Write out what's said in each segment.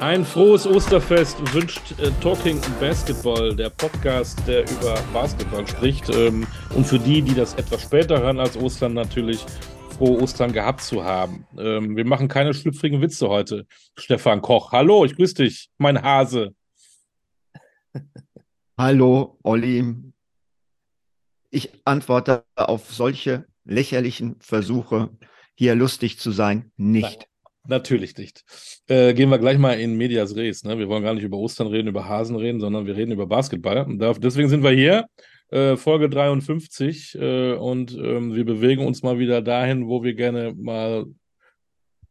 Ein frohes Osterfest wünscht äh, Talking Basketball, der Podcast, der über Basketball spricht. Ähm, und für die, die das etwas später hören als Ostern, natürlich frohe Ostern gehabt zu haben. Ähm, wir machen keine schlüpfrigen Witze heute. Stefan Koch, hallo, ich grüße dich, mein Hase. Hallo, Olli. Ich antworte auf solche lächerlichen Versuche, hier lustig zu sein, nicht. Natürlich nicht. Äh, gehen wir gleich mal in Medias Res. Ne? Wir wollen gar nicht über Ostern reden, über Hasen reden, sondern wir reden über Basketball. Und deswegen sind wir hier, äh, Folge 53, äh, und ähm, wir bewegen uns mal wieder dahin, wo wir gerne mal,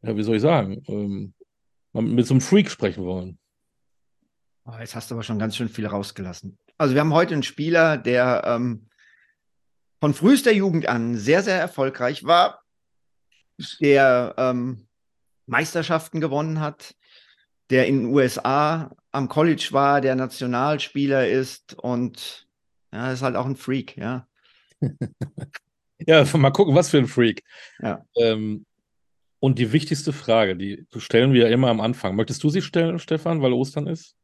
ja, wie soll ich sagen, ähm, mit so einem Freak sprechen wollen. Oh, jetzt hast du aber schon ganz schön viel rausgelassen. Also wir haben heute einen Spieler, der ähm, von frühester Jugend an sehr, sehr erfolgreich war, der ähm, Meisterschaften gewonnen hat, der in den USA am College war, der Nationalspieler ist und ja, ist halt auch ein Freak, ja. ja, mal gucken, was für ein Freak. Ja. Ähm, und die wichtigste Frage, die stellen wir ja immer am Anfang. Möchtest du sie stellen, Stefan, weil Ostern ist?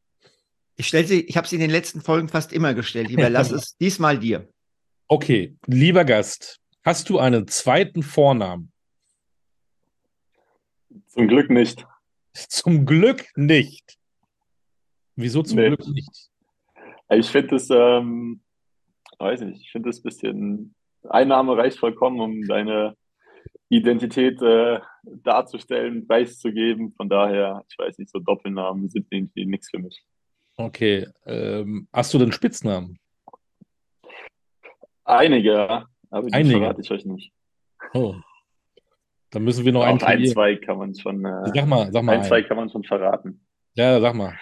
Ich stelle sie, ich habe sie in den letzten Folgen fast immer gestellt. Ich überlasse es diesmal dir. Okay, lieber Gast, hast du einen zweiten Vornamen? Zum Glück nicht. Zum Glück nicht. Wieso zum nee. Glück nicht? Ich finde es, ähm, weiß nicht, ich finde es ein bisschen, Einnahme reicht vollkommen, um deine Identität äh, darzustellen, preiszugeben. Von daher, ich weiß nicht, so Doppelnamen sind irgendwie nichts für mich. Okay. Ähm, hast du denn Spitznamen? Einige, aber die Einige. verrate ich euch nicht. Oh. Dann müssen wir noch einen. Ein, zwei kann man schon. Äh, sag mal, sag mal. Ein, zwei kann man schon verraten. Ja, sag mal.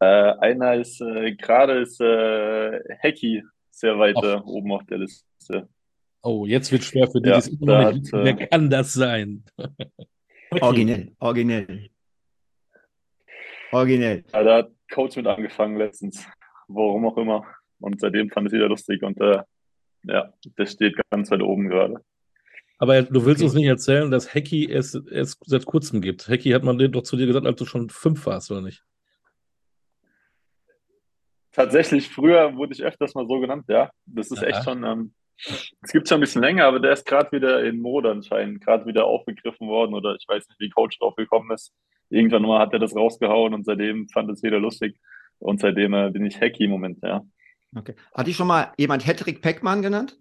Äh, einer ist äh, gerade ist äh, Hacky sehr weit äh, oben auf der Liste. Oh, jetzt wird schwer für dich. Ja, da hat, Wer äh, kann das sein? originell, originell. Originell. Ja, da hat Coach mit angefangen letztens. Warum auch immer. Und seitdem fand ich es wieder lustig. Und äh, ja, der steht ganz weit oben gerade. Aber du willst okay. uns nicht erzählen, dass Hacky es, es seit kurzem gibt. Hacky hat man doch zu dir gesagt, als du schon fünf warst, oder nicht? Tatsächlich, früher wurde ich öfters mal so genannt, ja. Das ist Aha. echt schon, ähm, es gibt schon ein bisschen länger, aber der ist gerade wieder in Mode anscheinend, gerade wieder aufgegriffen worden oder ich weiß nicht, wie Coach drauf gekommen ist. Irgendwann mal hat er das rausgehauen und seitdem fand es wieder lustig. Und seitdem äh, bin ich Hacky im Moment, ja. Okay. Hat dich schon mal jemand Hedrick Peckmann genannt?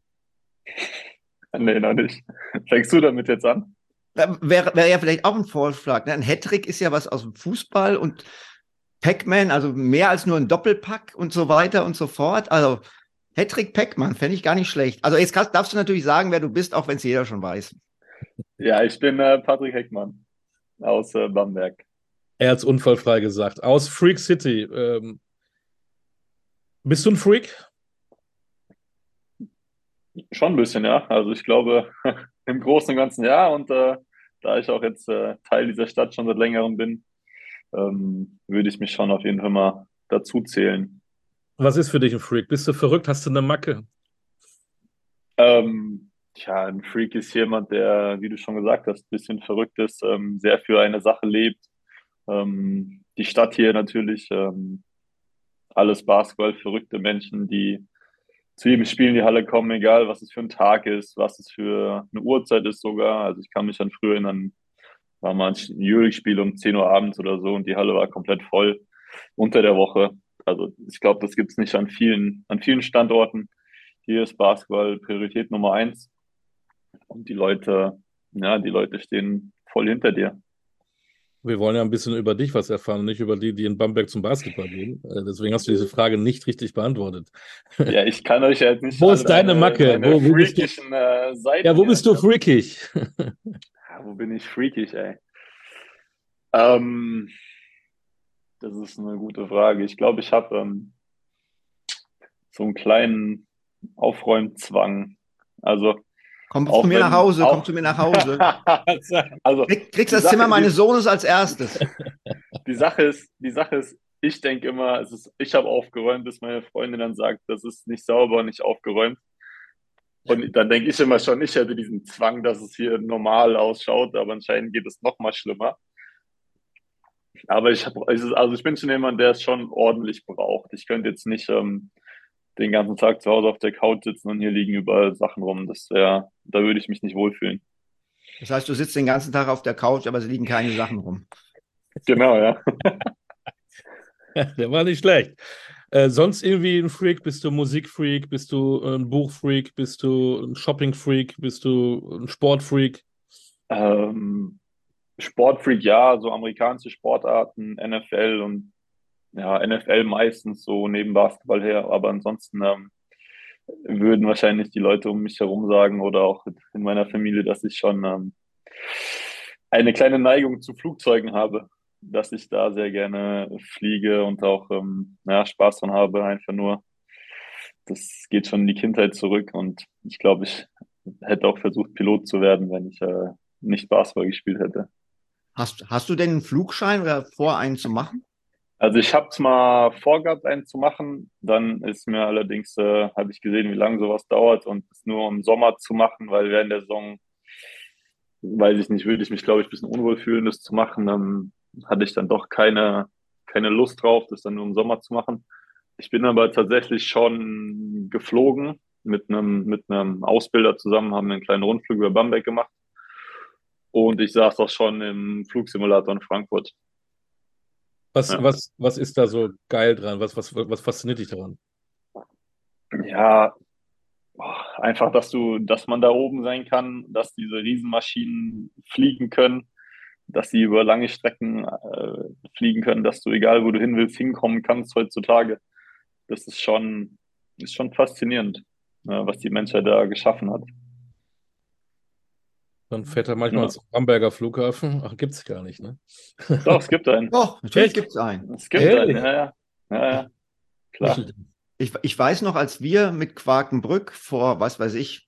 Nee, noch nicht. Fängst du damit jetzt an? Wäre wär ja vielleicht auch ein Vorschlag. Ne? Ein Hattrick ist ja was aus dem Fußball und Pac-Man, also mehr als nur ein Doppelpack und so weiter und so fort. Also Hattrick Pac-Man fände ich gar nicht schlecht. Also jetzt kannst, darfst du natürlich sagen, wer du bist, auch wenn es jeder schon weiß. Ja, ich bin äh, Patrick Heckmann aus äh, Bamberg. Er hat es unfallfrei gesagt. Aus Freak City. Ähm, bist du ein Freak? Schon ein bisschen, ja. Also ich glaube, im Großen und Ganzen ja. Und äh, da ich auch jetzt äh, Teil dieser Stadt schon seit längerem bin, ähm, würde ich mich schon auf jeden Fall mal dazu zählen. Was ist für dich ein Freak? Bist du verrückt? Hast du eine Macke? Ähm, tja, ein Freak ist jemand, der, wie du schon gesagt hast, ein bisschen verrückt ist, ähm, sehr für eine Sache lebt. Ähm, die Stadt hier natürlich, ähm, alles Basketball, verrückte Menschen, die zu jedem Spiel in die Halle kommen, egal was es für ein Tag ist, was es für eine Uhrzeit ist sogar. Also ich kann mich an früher erinnern, war mal ein Jülich-Spiel um 10 Uhr abends oder so und die Halle war komplett voll unter der Woche. Also ich glaube, das gibt es nicht an vielen, an vielen Standorten. Hier ist Basketball Priorität Nummer eins. Und die Leute, ja, die Leute stehen voll hinter dir. Wir wollen ja ein bisschen über dich was erfahren, nicht über die, die in Bamberg zum Basketball gehen. Äh, deswegen hast du diese Frage nicht richtig beantwortet. Ja, ich kann euch jetzt nicht. Wo ist deine Macke? Wo, wo bist du? Äh, Seiten ja, wo bist du freakig? ja, wo bin ich freakig, ey? Ähm, das ist eine gute Frage. Ich glaube, ich habe ähm, so einen kleinen Aufräumzwang. Also Komm zu mir nach Hause, komm zu mir nach Hause. also, Krieg, kriegst das Sache, Zimmer meines Sohnes als erstes. Die Sache ist, die Sache ist, ich denke immer, es ist, ich habe aufgeräumt, bis meine Freundin dann sagt, das ist nicht sauber, nicht aufgeräumt. Und dann denke ich immer schon, ich hätte diesen Zwang, dass es hier normal ausschaut, aber anscheinend geht es noch mal schlimmer. Aber ich habe, also ich bin schon jemand, der es schon ordentlich braucht. Ich könnte jetzt nicht ähm, den ganzen Tag zu Hause auf der Couch sitzen und hier liegen überall Sachen rum. Das wäre, da würde ich mich nicht wohlfühlen. Das heißt, du sitzt den ganzen Tag auf der Couch, aber es liegen keine Sachen rum. Genau, ja. Der war nicht schlecht. Äh, sonst irgendwie ein Freak? Bist du Musikfreak? Bist du ein Buchfreak? Bist du ein Shoppingfreak? Bist du ein Sportfreak? Ähm, Sportfreak, ja, so amerikanische Sportarten, NFL und ja, NFL meistens so neben Basketball her, aber ansonsten ähm, würden wahrscheinlich die Leute um mich herum sagen oder auch in meiner Familie, dass ich schon ähm, eine kleine Neigung zu Flugzeugen habe dass ich da sehr gerne fliege und auch ähm, ja, Spaß dran habe, einfach nur. Das geht schon in die Kindheit zurück und ich glaube, ich hätte auch versucht, Pilot zu werden, wenn ich äh, nicht Basketball gespielt hätte. Hast, hast du denn einen Flugschein vor, einen zu machen? Also ich habe es mal vorgehabt, einen zu machen. Dann ist mir allerdings, äh, habe ich gesehen, wie lange sowas dauert und es nur im Sommer zu machen, weil während der Saison, weiß ich nicht, würde ich mich, glaube ich, ein bisschen unwohl fühlen, das zu machen. Dann hatte ich dann doch keine, keine Lust drauf, das dann nur im Sommer zu machen. Ich bin aber tatsächlich schon geflogen mit einem, mit einem Ausbilder zusammen, haben einen kleinen Rundflug über Bamberg gemacht. Und ich saß auch schon im Flugsimulator in Frankfurt. Was, ja. was, was ist da so geil dran? Was, was, was fasziniert dich daran? Ja, einfach, dass du, dass man da oben sein kann, dass diese Riesenmaschinen fliegen können, dass sie über lange Strecken äh, fliegen können, dass du, egal wo du hin willst, hinkommen kannst heutzutage. Das ist schon, ist schon faszinierend, äh, was die Menschheit da geschaffen hat. Dann fährt er manchmal ja. zum Bamberger Flughafen. Ach, gibt es gar nicht, ne? Doch, es gibt einen. Doch, natürlich gibt es einen. Es gibt hey. einen, ja, ja. ja, ja. Klar. Ich, ich weiß noch, als wir mit Quakenbrück vor, was weiß ich,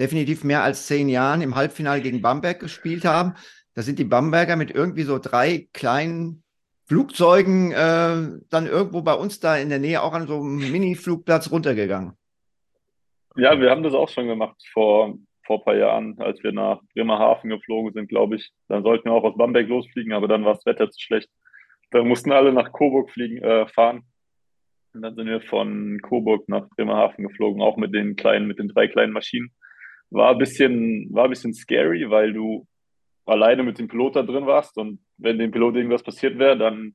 definitiv mehr als zehn Jahren im Halbfinale gegen Bamberg gespielt haben, da sind die Bamberger mit irgendwie so drei kleinen Flugzeugen äh, dann irgendwo bei uns da in der Nähe auch an so einem Mini-Flugplatz runtergegangen. Ja, wir haben das auch schon gemacht vor, vor ein paar Jahren, als wir nach Bremerhaven geflogen sind, glaube ich. Dann sollten wir auch aus Bamberg losfliegen, aber dann war das Wetter zu schlecht. Da mussten alle nach Coburg fliegen, äh, fahren. Und dann sind wir von Coburg nach Bremerhaven geflogen, auch mit den kleinen, mit den drei kleinen Maschinen. War ein bisschen, war ein bisschen scary, weil du alleine mit dem Pilot da drin warst und wenn dem Pilot irgendwas passiert wäre, dann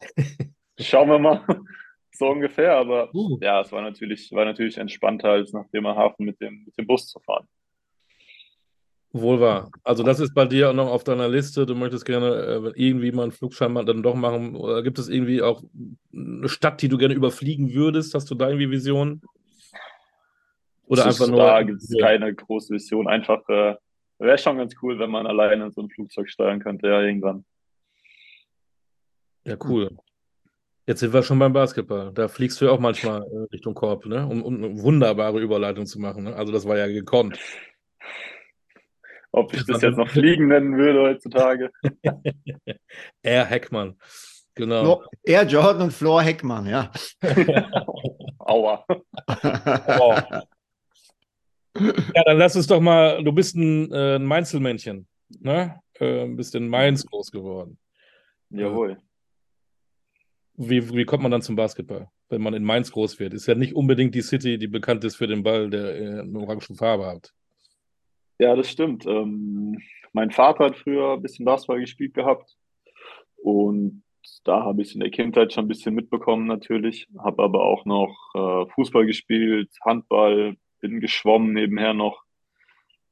schauen wir mal. so ungefähr, aber uh. ja, es war natürlich, war natürlich entspannter, als nach Bremerhaven mit dem, mit dem Bus zu fahren. Wohl wahr. Also das ist bei dir auch noch auf deiner Liste. Du möchtest gerne äh, irgendwie mal einen Flugschein dann doch machen. Oder gibt es irgendwie auch eine Stadt, die du gerne überfliegen würdest? Hast du da irgendwie Visionen? Oder einfach nur. Da gibt es keine große Vision. Einfach äh, Wäre schon ganz cool, wenn man alleine so ein Flugzeug steuern könnte, ja, irgendwann. Ja, cool. Jetzt sind wir schon beim Basketball. Da fliegst du ja auch manchmal äh, Richtung Korb, ne? um, um, eine wunderbare Überleitung zu machen. Ne? Also das war ja gekonnt. Ob ich das jetzt noch Fliegen nennen würde heutzutage. Air Heckmann. Genau. Air Jordan und Floor Heckmann, ja. Aua. oh. Ja, dann lass uns doch mal, du bist ein, äh, ein Mainzelmännchen, ne? Äh, bist in Mainz groß geworden. Jawohl. Wie, wie kommt man dann zum Basketball, wenn man in Mainz groß wird? Ist ja nicht unbedingt die City, die bekannt ist für den Ball, der äh, eine orange Farbe hat. Ja, das stimmt. Ähm, mein Vater hat früher ein bisschen Basketball gespielt gehabt und da habe ich in der Kindheit schon ein bisschen mitbekommen natürlich, habe aber auch noch äh, Fußball gespielt, Handball, bin geschwommen nebenher noch.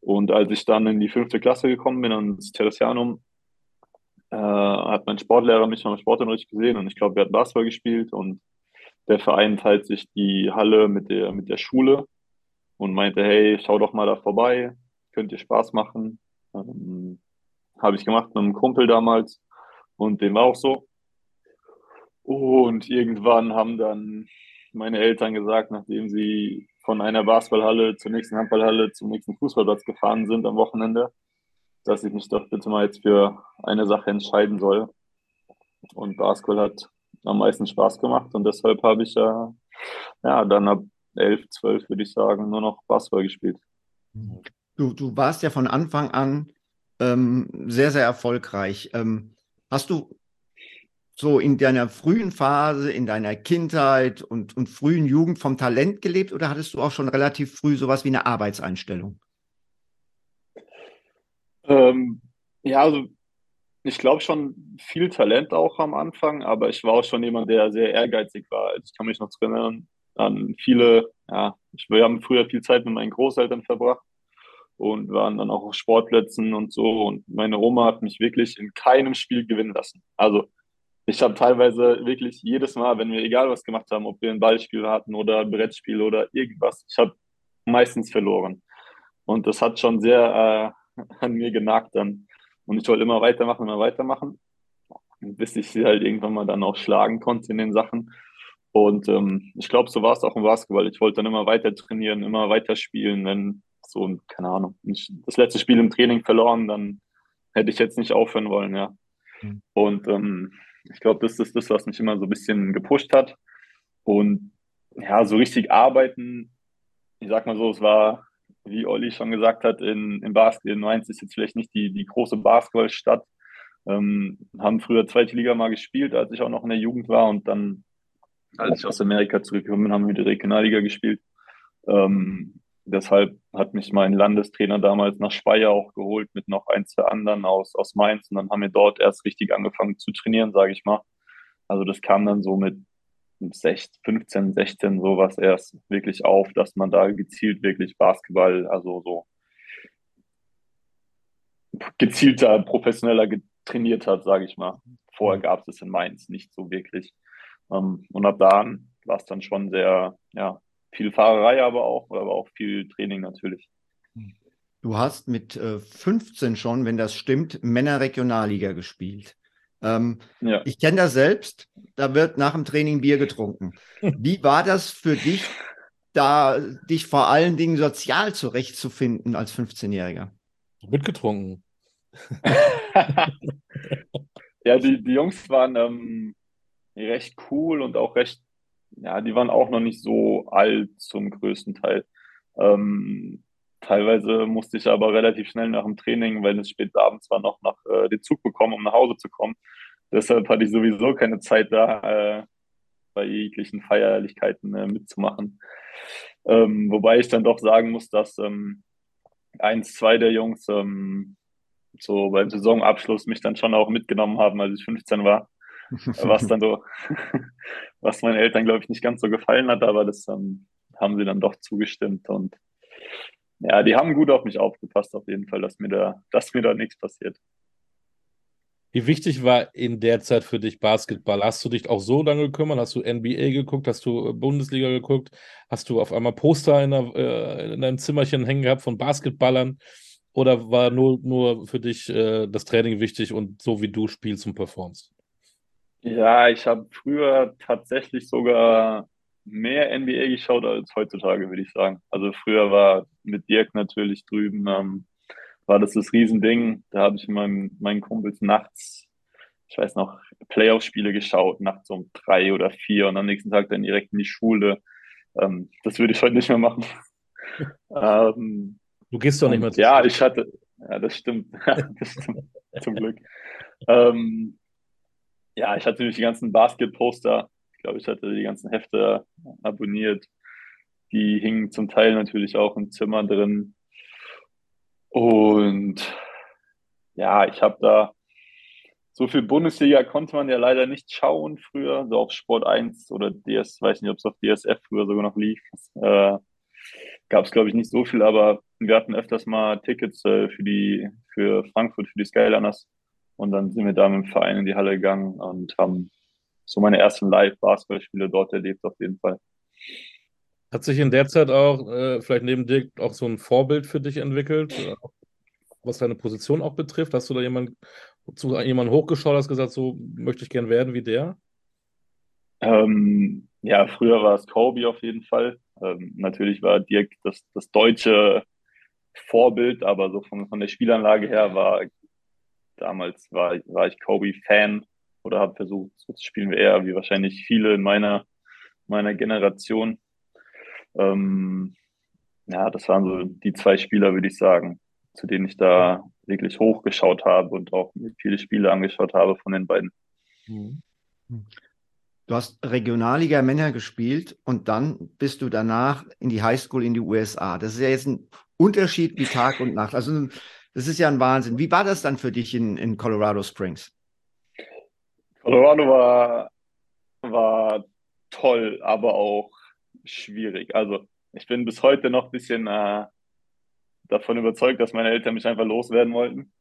Und als ich dann in die fünfte Klasse gekommen bin, ans Teresianum, äh, hat mein Sportlehrer mich noch im Sportunterricht gesehen und ich glaube, wir hatten Basketball gespielt und der Verein teilt sich die Halle mit der, mit der Schule und meinte, hey, schau doch mal da vorbei, könnt ihr Spaß machen. Ähm, Habe ich gemacht mit einem Kumpel damals und dem war auch so. Und irgendwann haben dann meine Eltern gesagt, nachdem sie von einer Basketballhalle zur nächsten Handballhalle zum nächsten Fußballplatz gefahren sind am Wochenende, dass ich mich doch bitte mal jetzt für eine Sache entscheiden soll. Und Basketball hat am meisten Spaß gemacht und deshalb habe ich ja, ja dann ab 11, 12 würde ich sagen, nur noch Basketball gespielt. Du, du warst ja von Anfang an ähm, sehr, sehr erfolgreich. Ähm, hast du so in deiner frühen Phase, in deiner Kindheit und, und frühen Jugend vom Talent gelebt oder hattest du auch schon relativ früh sowas wie eine Arbeitseinstellung? Ähm, ja, also ich glaube schon viel Talent auch am Anfang, aber ich war auch schon jemand, der sehr ehrgeizig war. Also ich kann mich noch erinnern an viele, ja, wir haben früher viel Zeit mit meinen Großeltern verbracht und waren dann auch auf Sportplätzen und so. Und meine Oma hat mich wirklich in keinem Spiel gewinnen lassen. Also ich habe teilweise wirklich jedes Mal, wenn wir egal was gemacht haben, ob wir ein Ballspiel hatten oder ein Brettspiel oder irgendwas, ich habe meistens verloren. Und das hat schon sehr äh, an mir genagt dann. Und ich wollte immer weitermachen, immer weitermachen, bis ich sie halt irgendwann mal dann auch schlagen konnte in den Sachen. Und ähm, ich glaube, so war es auch im Basketball. Ich wollte dann immer weiter trainieren, immer weiter spielen. Wenn so, keine Ahnung, das letzte Spiel im Training verloren, dann hätte ich jetzt nicht aufhören wollen, ja. Mhm. Und ähm, ich glaube, das ist das, was mich immer so ein bisschen gepusht hat. Und ja, so richtig arbeiten, ich sag mal so, es war, wie Olli schon gesagt hat, in, in Basketball, in Mainz ist jetzt vielleicht nicht die, die große Basketballstadt. Ähm, haben früher zweite Liga mal gespielt, als ich auch noch in der Jugend war. Und dann, als ich aus Amerika zurückgekommen bin, haben wir die Regionalliga gespielt. Ähm, deshalb hat mich mein Landestrainer damals nach Speyer auch geholt mit noch ein, zwei anderen aus, aus Mainz. Und dann haben wir dort erst richtig angefangen zu trainieren, sage ich mal. Also das kam dann so mit 16, 15, 16 sowas erst wirklich auf, dass man da gezielt wirklich Basketball, also so gezielter, professioneller trainiert hat, sage ich mal. Vorher gab es in Mainz nicht so wirklich. Ähm, und ab da war es dann schon sehr, ja, viel Fahrerei aber auch, aber auch viel Training natürlich. Du hast mit äh, 15 schon, wenn das stimmt, Männerregionalliga gespielt. Ähm, ja. Ich kenne das selbst, da wird nach dem Training Bier getrunken. Wie war das für dich, da dich vor allen Dingen sozial zurechtzufinden als 15-Jähriger? Mitgetrunken. ja, die, die Jungs waren ähm, recht cool und auch recht ja, die waren auch noch nicht so alt zum größten Teil. Ähm, teilweise musste ich aber relativ schnell nach dem Training, weil es spät abends war, noch nach äh, den Zug bekommen, um nach Hause zu kommen. Deshalb hatte ich sowieso keine Zeit da, äh, bei jeglichen Feierlichkeiten äh, mitzumachen. Ähm, wobei ich dann doch sagen muss, dass ähm, eins, zwei der Jungs ähm, so beim Saisonabschluss mich dann schon auch mitgenommen haben, als ich 15 war was dann so, was meinen Eltern, glaube ich, nicht ganz so gefallen hat, aber das ähm, haben sie dann doch zugestimmt und ja, die haben gut auf mich aufgepasst, auf jeden Fall, dass mir da, dass mir da nichts passiert. Wie wichtig war in der Zeit für dich Basketball? Hast du dich auch so dann gekümmert? Hast du NBA geguckt? Hast du Bundesliga geguckt? Hast du auf einmal Poster in, der, äh, in deinem Zimmerchen hängen gehabt von Basketballern? Oder war nur, nur für dich äh, das Training wichtig und so wie du spielst und performst? Ja, ich habe früher tatsächlich sogar mehr NBA geschaut als heutzutage, würde ich sagen. Also früher war mit Dirk natürlich drüben, ähm, war das das Riesending. Da habe ich mit meinen, meinen Kumpels nachts, ich weiß noch, Playoff-Spiele geschaut, nachts um drei oder vier und am nächsten Tag dann direkt in die Schule. Ähm, das würde ich heute nicht mehr machen. ähm, du gehst doch nicht mehr zu Ja, ich hatte, ja, das stimmt. das stimmt zum Glück. Ähm, ja, ich hatte natürlich die ganzen Basket-Poster. Ich glaube, ich hatte die ganzen Hefte abonniert. Die hingen zum Teil natürlich auch im Zimmer drin. Und ja, ich habe da so viel Bundesliga konnte man ja leider nicht schauen früher, so auf Sport 1 oder DS, weiß nicht, ob es auf DSF früher sogar noch lief. Äh, Gab es, glaube ich, nicht so viel, aber wir hatten öfters mal Tickets äh, für die, für Frankfurt, für die Skyliners. Und dann sind wir da mit dem Verein in die Halle gegangen und haben so meine ersten Live-Basketballspiele dort erlebt, auf jeden Fall. Hat sich in der Zeit auch, äh, vielleicht neben Dirk, auch so ein Vorbild für dich entwickelt, was deine Position auch betrifft? Hast du da jemanden zu jemandem hochgeschaut, hast gesagt, so möchte ich gern werden wie der? Ähm, ja, früher war es Kobe auf jeden Fall. Ähm, natürlich war Dirk das, das deutsche Vorbild, aber so von, von der Spielanlage her war damals war, war ich Kobe-Fan oder habe versucht, so zu spielen wie er, wie wahrscheinlich viele in meiner, meiner Generation. Ähm, ja, das waren so die zwei Spieler, würde ich sagen, zu denen ich da wirklich hochgeschaut habe und auch viele Spiele angeschaut habe von den beiden. Mhm. Du hast Regionalliga Männer gespielt und dann bist du danach in die Highschool in die USA. Das ist ja jetzt ein Unterschied wie Tag und Nacht. Also das ist ja ein Wahnsinn. Wie war das dann für dich in, in Colorado Springs? Colorado war, war toll, aber auch schwierig. Also ich bin bis heute noch ein bisschen äh, davon überzeugt, dass meine Eltern mich einfach loswerden wollten.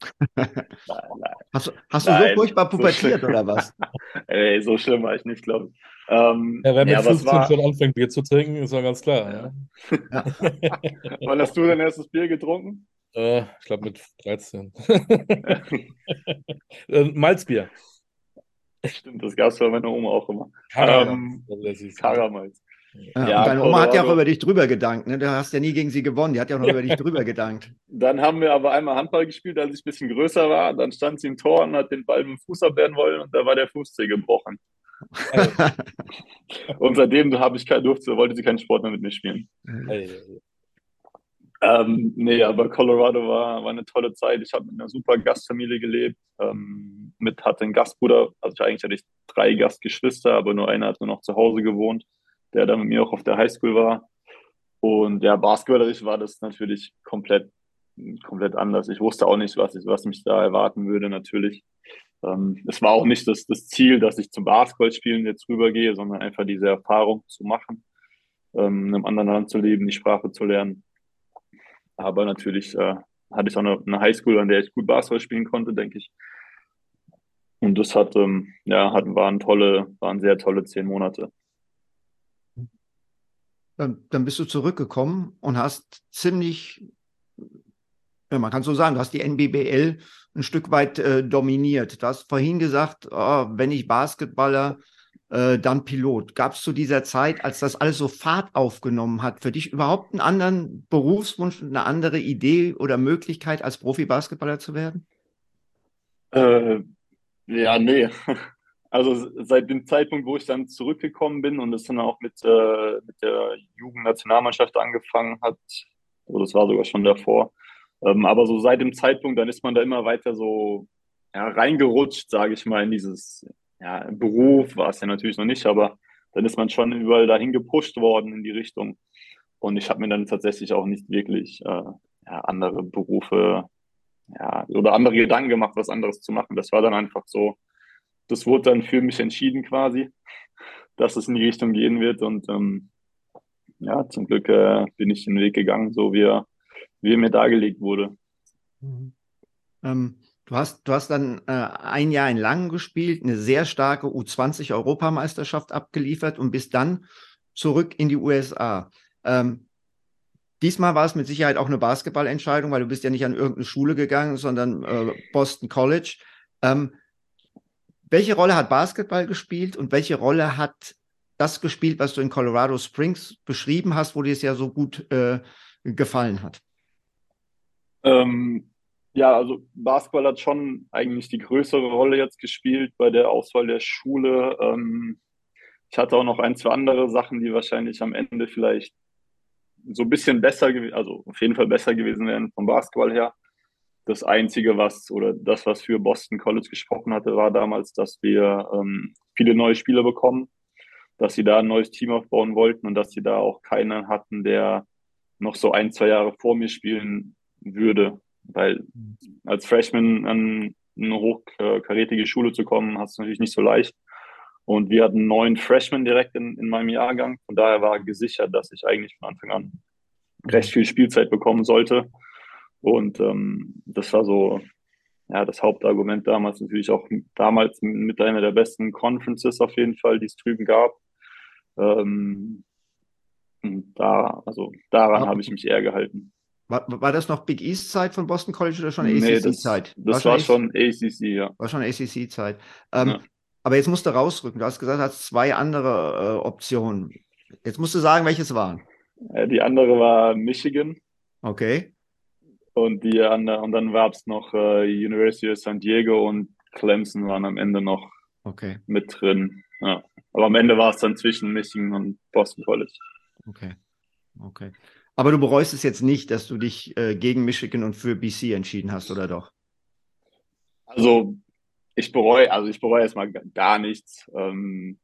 nein, nein. Hast, hast du nein, so furchtbar pubertiert so oder was? Ey, so schlimm war ich nicht, glaube ich. Ähm, ja, wer mit ja, 15 war... schon anfängt, Bier zu trinken, ist ja ganz klar. Ja. Ja. Wann hast du dein erstes Bier getrunken? Äh, ich glaube mit 13. äh, Malzbier. Stimmt, das gab es bei meiner Oma auch immer. Karamals. Ähm, Karamals. Ja, ja, und deine Oma hat ja auch über dich drüber gedankt. Ne? Du hast ja nie gegen sie gewonnen. Die hat ja auch noch über dich drüber gedankt. Dann haben wir aber einmal Handball gespielt, als ich ein bisschen größer war. Dann stand sie im Tor und hat den Ball mit dem Fuß abwehren wollen und da war der Fußzeh gebrochen. und seitdem habe ich kein, durfte, wollte sie keinen Sport mehr mit mir spielen. Ähm, nee, aber Colorado war, war eine tolle Zeit. Ich habe mit einer super Gastfamilie gelebt. Ähm, mit hatte einen Gastbruder. Also eigentlich hatte ich drei Gastgeschwister, aber nur einer hat nur noch zu Hause gewohnt der dann mit mir auch auf der Highschool war. Und ja, basketballerisch war das natürlich komplett, komplett anders. Ich wusste auch nicht, was, ich, was mich da erwarten würde, natürlich. Ähm, es war auch nicht das, das Ziel, dass ich zum Basketballspielen jetzt rübergehe, sondern einfach diese Erfahrung zu machen, ähm, in einem anderen Land zu leben, die Sprache zu lernen. Aber natürlich äh, hatte ich auch eine, eine Highschool, an der ich gut Basketball spielen konnte, denke ich. Und das hat, ähm, ja, hat, waren tolle, waren sehr tolle zehn Monate dann, dann bist du zurückgekommen und hast ziemlich, ja, man kann so sagen, du hast die NBBL ein Stück weit äh, dominiert. Du hast vorhin gesagt, oh, wenn ich Basketballer, dann Pilot. Gab es zu dieser Zeit, als das alles so Fahrt aufgenommen hat, für dich überhaupt einen anderen Berufswunsch, eine andere Idee oder Möglichkeit, als Profi-Basketballer zu werden? Äh, ja, nee. Also seit dem Zeitpunkt, wo ich dann zurückgekommen bin und es dann auch mit, äh, mit der Jugendnationalmannschaft angefangen hat, also das war sogar schon davor, ähm, aber so seit dem Zeitpunkt, dann ist man da immer weiter so ja, reingerutscht, sage ich mal, in dieses ja, Beruf, war es ja natürlich noch nicht, aber dann ist man schon überall dahin gepusht worden in die Richtung. Und ich habe mir dann tatsächlich auch nicht wirklich äh, ja, andere Berufe ja, oder andere Gedanken gemacht, was anderes zu machen. Das war dann einfach so, das wurde dann für mich entschieden quasi, dass es in die Richtung gehen wird. Und ähm, ja, zum Glück äh, bin ich den Weg gegangen, so wie er, wie er mir dargelegt wurde. Mhm. Ähm, du, hast, du hast dann äh, ein Jahr in Langen gespielt, eine sehr starke U20-Europameisterschaft abgeliefert und bist dann zurück in die USA. Ähm, Diesmal war es mit Sicherheit auch eine Basketballentscheidung, weil du bist ja nicht an irgendeine Schule gegangen, sondern äh, Boston College. Ähm, welche Rolle hat Basketball gespielt und welche Rolle hat das gespielt, was du in Colorado Springs beschrieben hast, wo dir es ja so gut äh, gefallen hat? Ähm, ja, also Basketball hat schon eigentlich die größere Rolle jetzt gespielt bei der Auswahl der Schule. Ähm, ich hatte auch noch ein, zwei andere Sachen, die wahrscheinlich am Ende vielleicht so ein bisschen besser, also auf jeden Fall besser gewesen wären vom Basketball her das Einzige, was oder das, was für Boston College gesprochen hatte, war damals, dass wir ähm, viele neue Spieler bekommen, dass sie da ein neues Team aufbauen wollten und dass sie da auch keinen hatten, der noch so ein, zwei Jahre vor mir spielen würde. Weil als Freshman an eine hochkarätige Schule zu kommen, hast du natürlich nicht so leicht. Und wir hatten neun Freshmen direkt in, in meinem Jahrgang. Von daher war gesichert, dass ich eigentlich von Anfang an recht viel Spielzeit bekommen sollte. Und ähm, das war so ja, das Hauptargument damals. Natürlich auch damals mit einer der besten Conferences auf jeden Fall, die es drüben gab. Ähm, da, also daran habe ich mich eher gehalten. War, war das noch Big East Zeit von Boston College oder schon ACC-Zeit? Nee, das, das war, schon ACC, ja. War schon ACC-Zeit. Ähm, ja. Aber jetzt musst du rausrücken. Du hast gesagt, du hast zwei andere äh, Optionen. Jetzt musst du sagen, welches waren. Die andere war Michigan. Okay. Und, die, und dann gab es noch äh, University of San Diego und Clemson waren am Ende noch okay. mit drin. Ja. Aber am Ende war es dann zwischen Michigan und Boston College. Okay. Okay. Aber du bereust es jetzt nicht, dass du dich äh, gegen Michigan und für BC entschieden hast, oder doch? Also ich bereue, also ich bereue erstmal gar nichts. Ähm,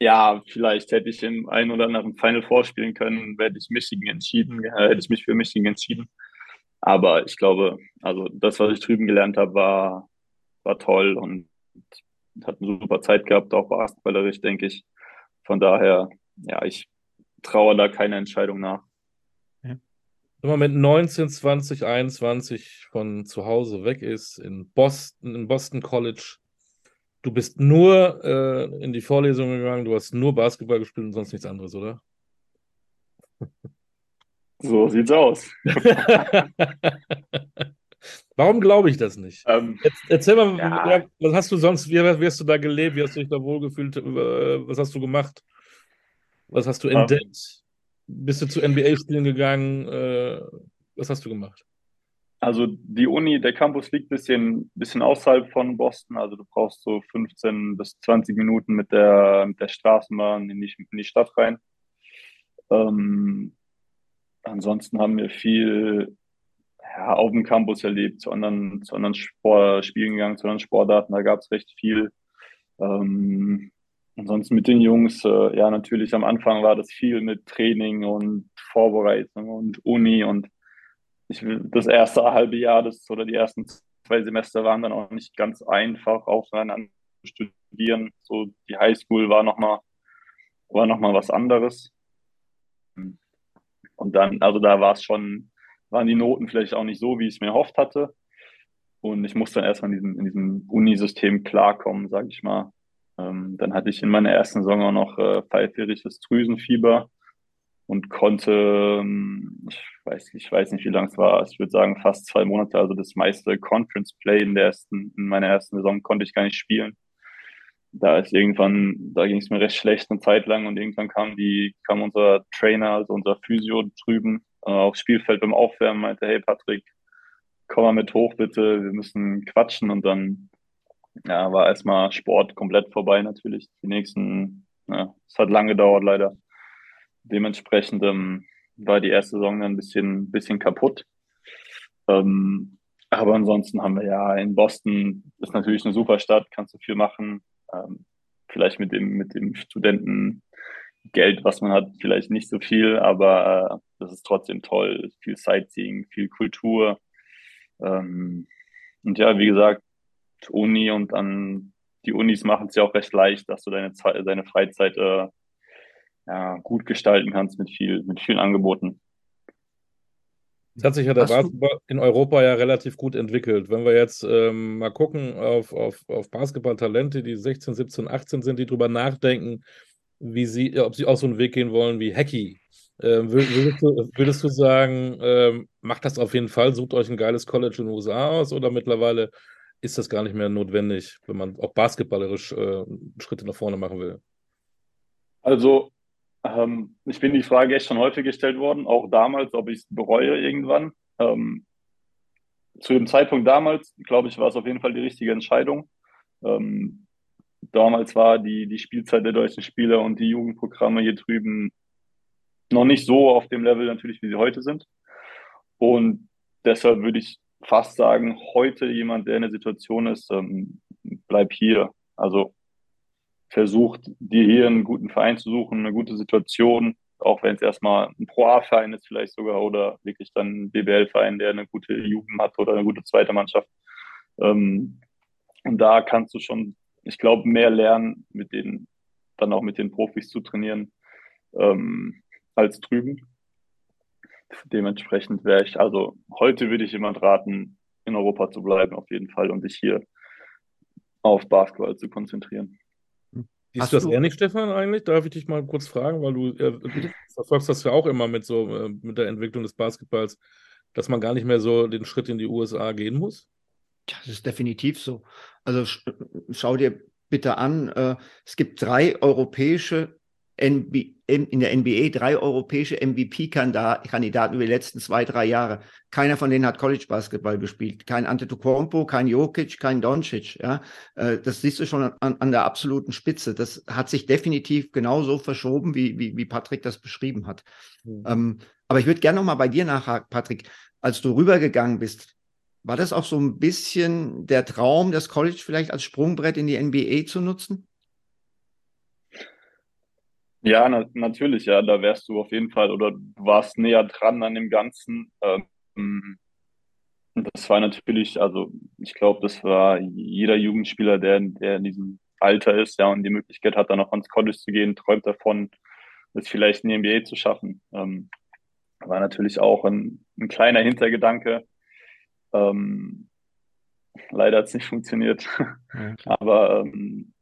ja, vielleicht hätte ich im einen oder anderen Final vorspielen können, hätte ich Michigan entschieden, äh, hätte ich mich für Michigan entschieden. Aber ich glaube, also das, was ich drüben gelernt habe, war, war toll und hat eine super Zeit gehabt, auch basketballerisch, denke ich. Von daher, ja, ich traue da keine Entscheidung nach. Wenn man mit 19, 20, 21 von zu Hause weg ist, in Boston, in Boston College, du bist nur äh, in die Vorlesung gegangen, du hast nur Basketball gespielt und sonst nichts anderes, oder? So sieht's aus. Warum glaube ich das nicht? Ähm, Erzähl mal, ja. was hast du sonst, wie, wie, hast du da gelebt, wie hast du dich da wohlgefühlt, was hast du gemacht? Was hast du Ähm, entdeckt? Bist du zu NBA-Spielen gegangen? Äh, was hast du gemacht? Also die Uni, der Campus liegt ein bisschen, bisschen außerhalb von Boston. Also du brauchst so 15 bis 20 Minuten mit der, mit der Straßenbahn in die, in die Stadt rein. Ähm, ansonsten haben wir viel ja, auf dem Campus erlebt, zu anderen, zu anderen Sport, Spielen gegangen, zu anderen Sportarten. Da gab es recht viel. Ähm, ansonsten mit den Jungs, äh, ja, natürlich am Anfang war das viel mit Training und Vorbereitung und Uni und ich, das erste halbe Jahr das, oder die ersten zwei Semester waren dann auch nicht ganz einfach, aufeinander zu studieren. So die Highschool war nochmal war noch mal was anderes. Und dann, also da war es schon, waren die Noten vielleicht auch nicht so, wie ich es mir erhofft hatte. Und ich musste dann erstmal in diesem, in diesem Unisystem klarkommen, sag ich mal. Ähm, dann hatte ich in meiner ersten Saison auch noch äh, pfeifjähriges Drüsenfieber und konnte, ähm, ich weiß, ich weiß nicht, wie lang es war, ich würde sagen fast zwei Monate, also das meiste Conference Play in der ersten, in meiner ersten Saison konnte ich gar nicht spielen. Da ist irgendwann, da ging es mir recht schlecht eine Zeit lang und irgendwann kam die, kam unser Trainer, also unser Physio drüben äh, aufs Spielfeld beim Aufwärmen, meinte, hey Patrick, komm mal mit hoch bitte, wir müssen quatschen und dann ja, war erstmal Sport komplett vorbei natürlich. Die nächsten, ja, es hat lange gedauert leider. Dementsprechend ähm, war die erste Saison dann ein bisschen, bisschen kaputt. Ähm, aber ansonsten haben wir ja in Boston, ist natürlich eine super Stadt, kannst du viel machen. Ähm, vielleicht mit dem, mit dem Studentengeld, was man hat, vielleicht nicht so viel, aber äh, das ist trotzdem toll. Viel Sightseeing, viel Kultur. Ähm, und ja, wie gesagt, Uni und dann die Unis machen es ja auch recht leicht, dass du deine, Zeit, deine Freizeit äh, ja, gut gestalten kannst mit viel, mit vielen Angeboten. Es hat sich ja der Basketball in Europa ja relativ gut entwickelt. Wenn wir jetzt ähm, mal gucken auf, auf, auf Basketballtalente, die 16, 17, 18 sind, die drüber nachdenken, wie sie, ob sie auch so einen Weg gehen wollen wie Hacky. Ähm, wür- würdest, du, würdest du sagen, ähm, macht das auf jeden Fall, sucht euch ein geiles College in den USA aus oder mittlerweile ist das gar nicht mehr notwendig, wenn man auch basketballerisch äh, Schritte nach vorne machen will? Also, ähm, ich bin die Frage echt schon häufig gestellt worden, auch damals, ob ich es bereue irgendwann. Ähm, zu dem Zeitpunkt damals, glaube ich, war es auf jeden Fall die richtige Entscheidung. Ähm, damals war die, die Spielzeit der deutschen Spieler und die Jugendprogramme hier drüben noch nicht so auf dem Level natürlich, wie sie heute sind. Und deshalb würde ich fast sagen, heute jemand, der in der Situation ist, ähm, bleib hier. Also versucht, dir hier einen guten Verein zu suchen, eine gute Situation, auch wenn es erstmal ein Pro-A-Verein ist vielleicht sogar oder wirklich dann ein BBL-Verein, der eine gute Jugend hat oder eine gute zweite Mannschaft. Ähm, und da kannst du schon, ich glaube, mehr lernen, mit den, dann auch mit den Profis zu trainieren, ähm, als drüben. Dementsprechend wäre ich, also heute würde ich jemand raten, in Europa zu bleiben, auf jeden Fall, und sich hier auf Basketball zu konzentrieren. Siehst Hast du das du- ähnlich, Stefan, eigentlich? Darf ich dich mal kurz fragen, weil du äh, du verfolgst das ja auch immer mit so äh, mit der Entwicklung des Basketballs, dass man gar nicht mehr so den Schritt in die USA gehen muss? Ja, das ist definitiv so. Also sch schau dir bitte an, äh, es gibt drei europäische in der NBA, drei europäische MVP-Kandidaten über die letzten zwei, drei Jahre. Keiner von denen hat College-Basketball gespielt. Kein Antetokounmpo, kein Jokic, kein Doncic. Ja, Äh, das siehst du schon an, an der absoluten Spitze. Das hat sich definitiv genauso verschoben, wie, wie, wie Patrick das beschrieben hat. Ähm, aber ich würde gerne noch mal bei dir nachhaken, Patrick. Als du rübergegangen bist, War das auch so ein bisschen der Traum, das College vielleicht als Sprungbrett in die NBA zu nutzen? Ja, na, natürlich, ja, da wärst du auf jeden Fall oder du warst näher dran an dem Ganzen. Ähm, das war natürlich, also ich glaube, das war jeder Jugendspieler, der, der in diesem Alter ist, ja, und die Möglichkeit hat, dann noch ans College zu gehen, träumt davon, es vielleicht in die NBA zu schaffen. Ähm, war natürlich auch ein, ein kleiner Hintergedanke. Ähm, leider hat es nicht funktioniert. Ja, Aber ähm,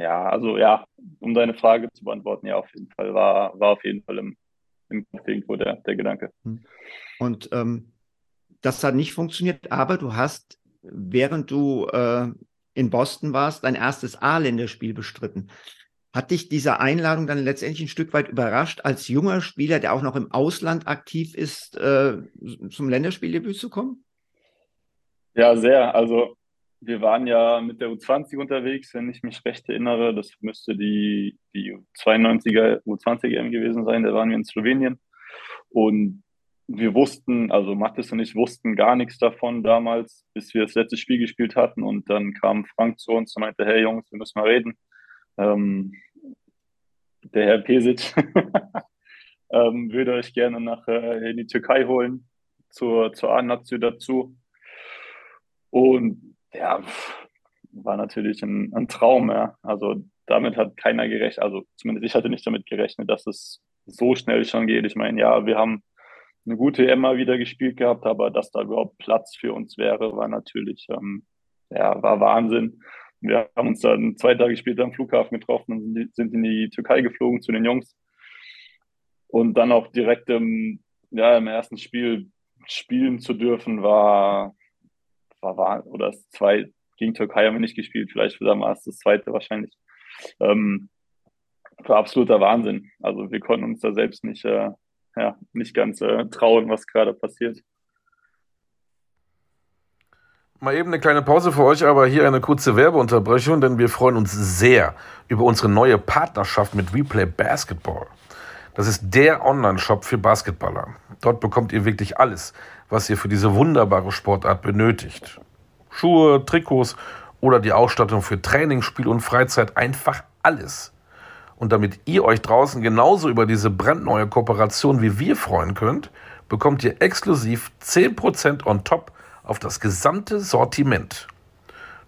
ja, also ja, um deine Frage zu beantworten, ja, auf jeden Fall war, war auf jeden Fall im, im Kopf irgendwo der, der Gedanke. Hm. Und ähm, das hat nicht funktioniert, aber du hast, während du äh, in Boston warst, dein erstes A-Länderspiel bestritten. Hat dich diese Einladung dann letztendlich ein Stück weit überrascht, als junger Spieler, der auch noch im Ausland aktiv ist, äh, zum Länderspieldebüt zu kommen? Ja, sehr. Also wir waren ja mit der U20 unterwegs, wenn ich mich recht erinnere. Das müsste die, die 92er U20 EM gewesen sein. Da waren wir in Slowenien. Und wir wussten, also Mathis und ich wussten gar nichts davon damals, bis wir das letzte Spiel gespielt hatten. Und dann kam Frank zu uns und meinte, hey Jungs, wir müssen mal reden. Ähm, der Herr Pesic ähm, würde euch gerne nach äh, in die Türkei holen, zur, zur A-Nation dazu. Und ja, war natürlich ein, ein Traum. Ja. Also damit hat keiner gerechnet, also zumindest ich hatte nicht damit gerechnet, dass es so schnell schon geht. Ich meine, ja, wir haben eine gute Emma wieder gespielt gehabt, aber dass da überhaupt Platz für uns wäre, war natürlich, ähm, ja, war Wahnsinn. Wir haben uns dann zwei Tage später am Flughafen getroffen und sind in die Türkei geflogen zu den Jungs. Und dann auch direkt im, ja, im ersten Spiel spielen zu dürfen, war, war, war oder das zwei gegen Türkei haben wir nicht gespielt, vielleicht wieder mal das zweite wahrscheinlich. Ähm, war absoluter Wahnsinn. Also wir konnten uns da selbst nicht äh, ja, nicht ganz äh, trauen, was gerade passiert. Mal eben eine kleine Pause für euch, aber hier eine kurze Werbeunterbrechung, denn wir freuen uns sehr über unsere neue Partnerschaft mit Replay Basketball. Das ist der Online-Shop für Basketballer. Dort bekommt ihr wirklich alles, was ihr für diese wunderbare Sportart benötigt. Schuhe, Trikots oder die Ausstattung für Training, Spiel und Freizeit, einfach alles. Und damit ihr euch draußen genauso über diese brandneue Kooperation wie wir freuen könnt, bekommt ihr exklusiv 10% on top auf das gesamte Sortiment.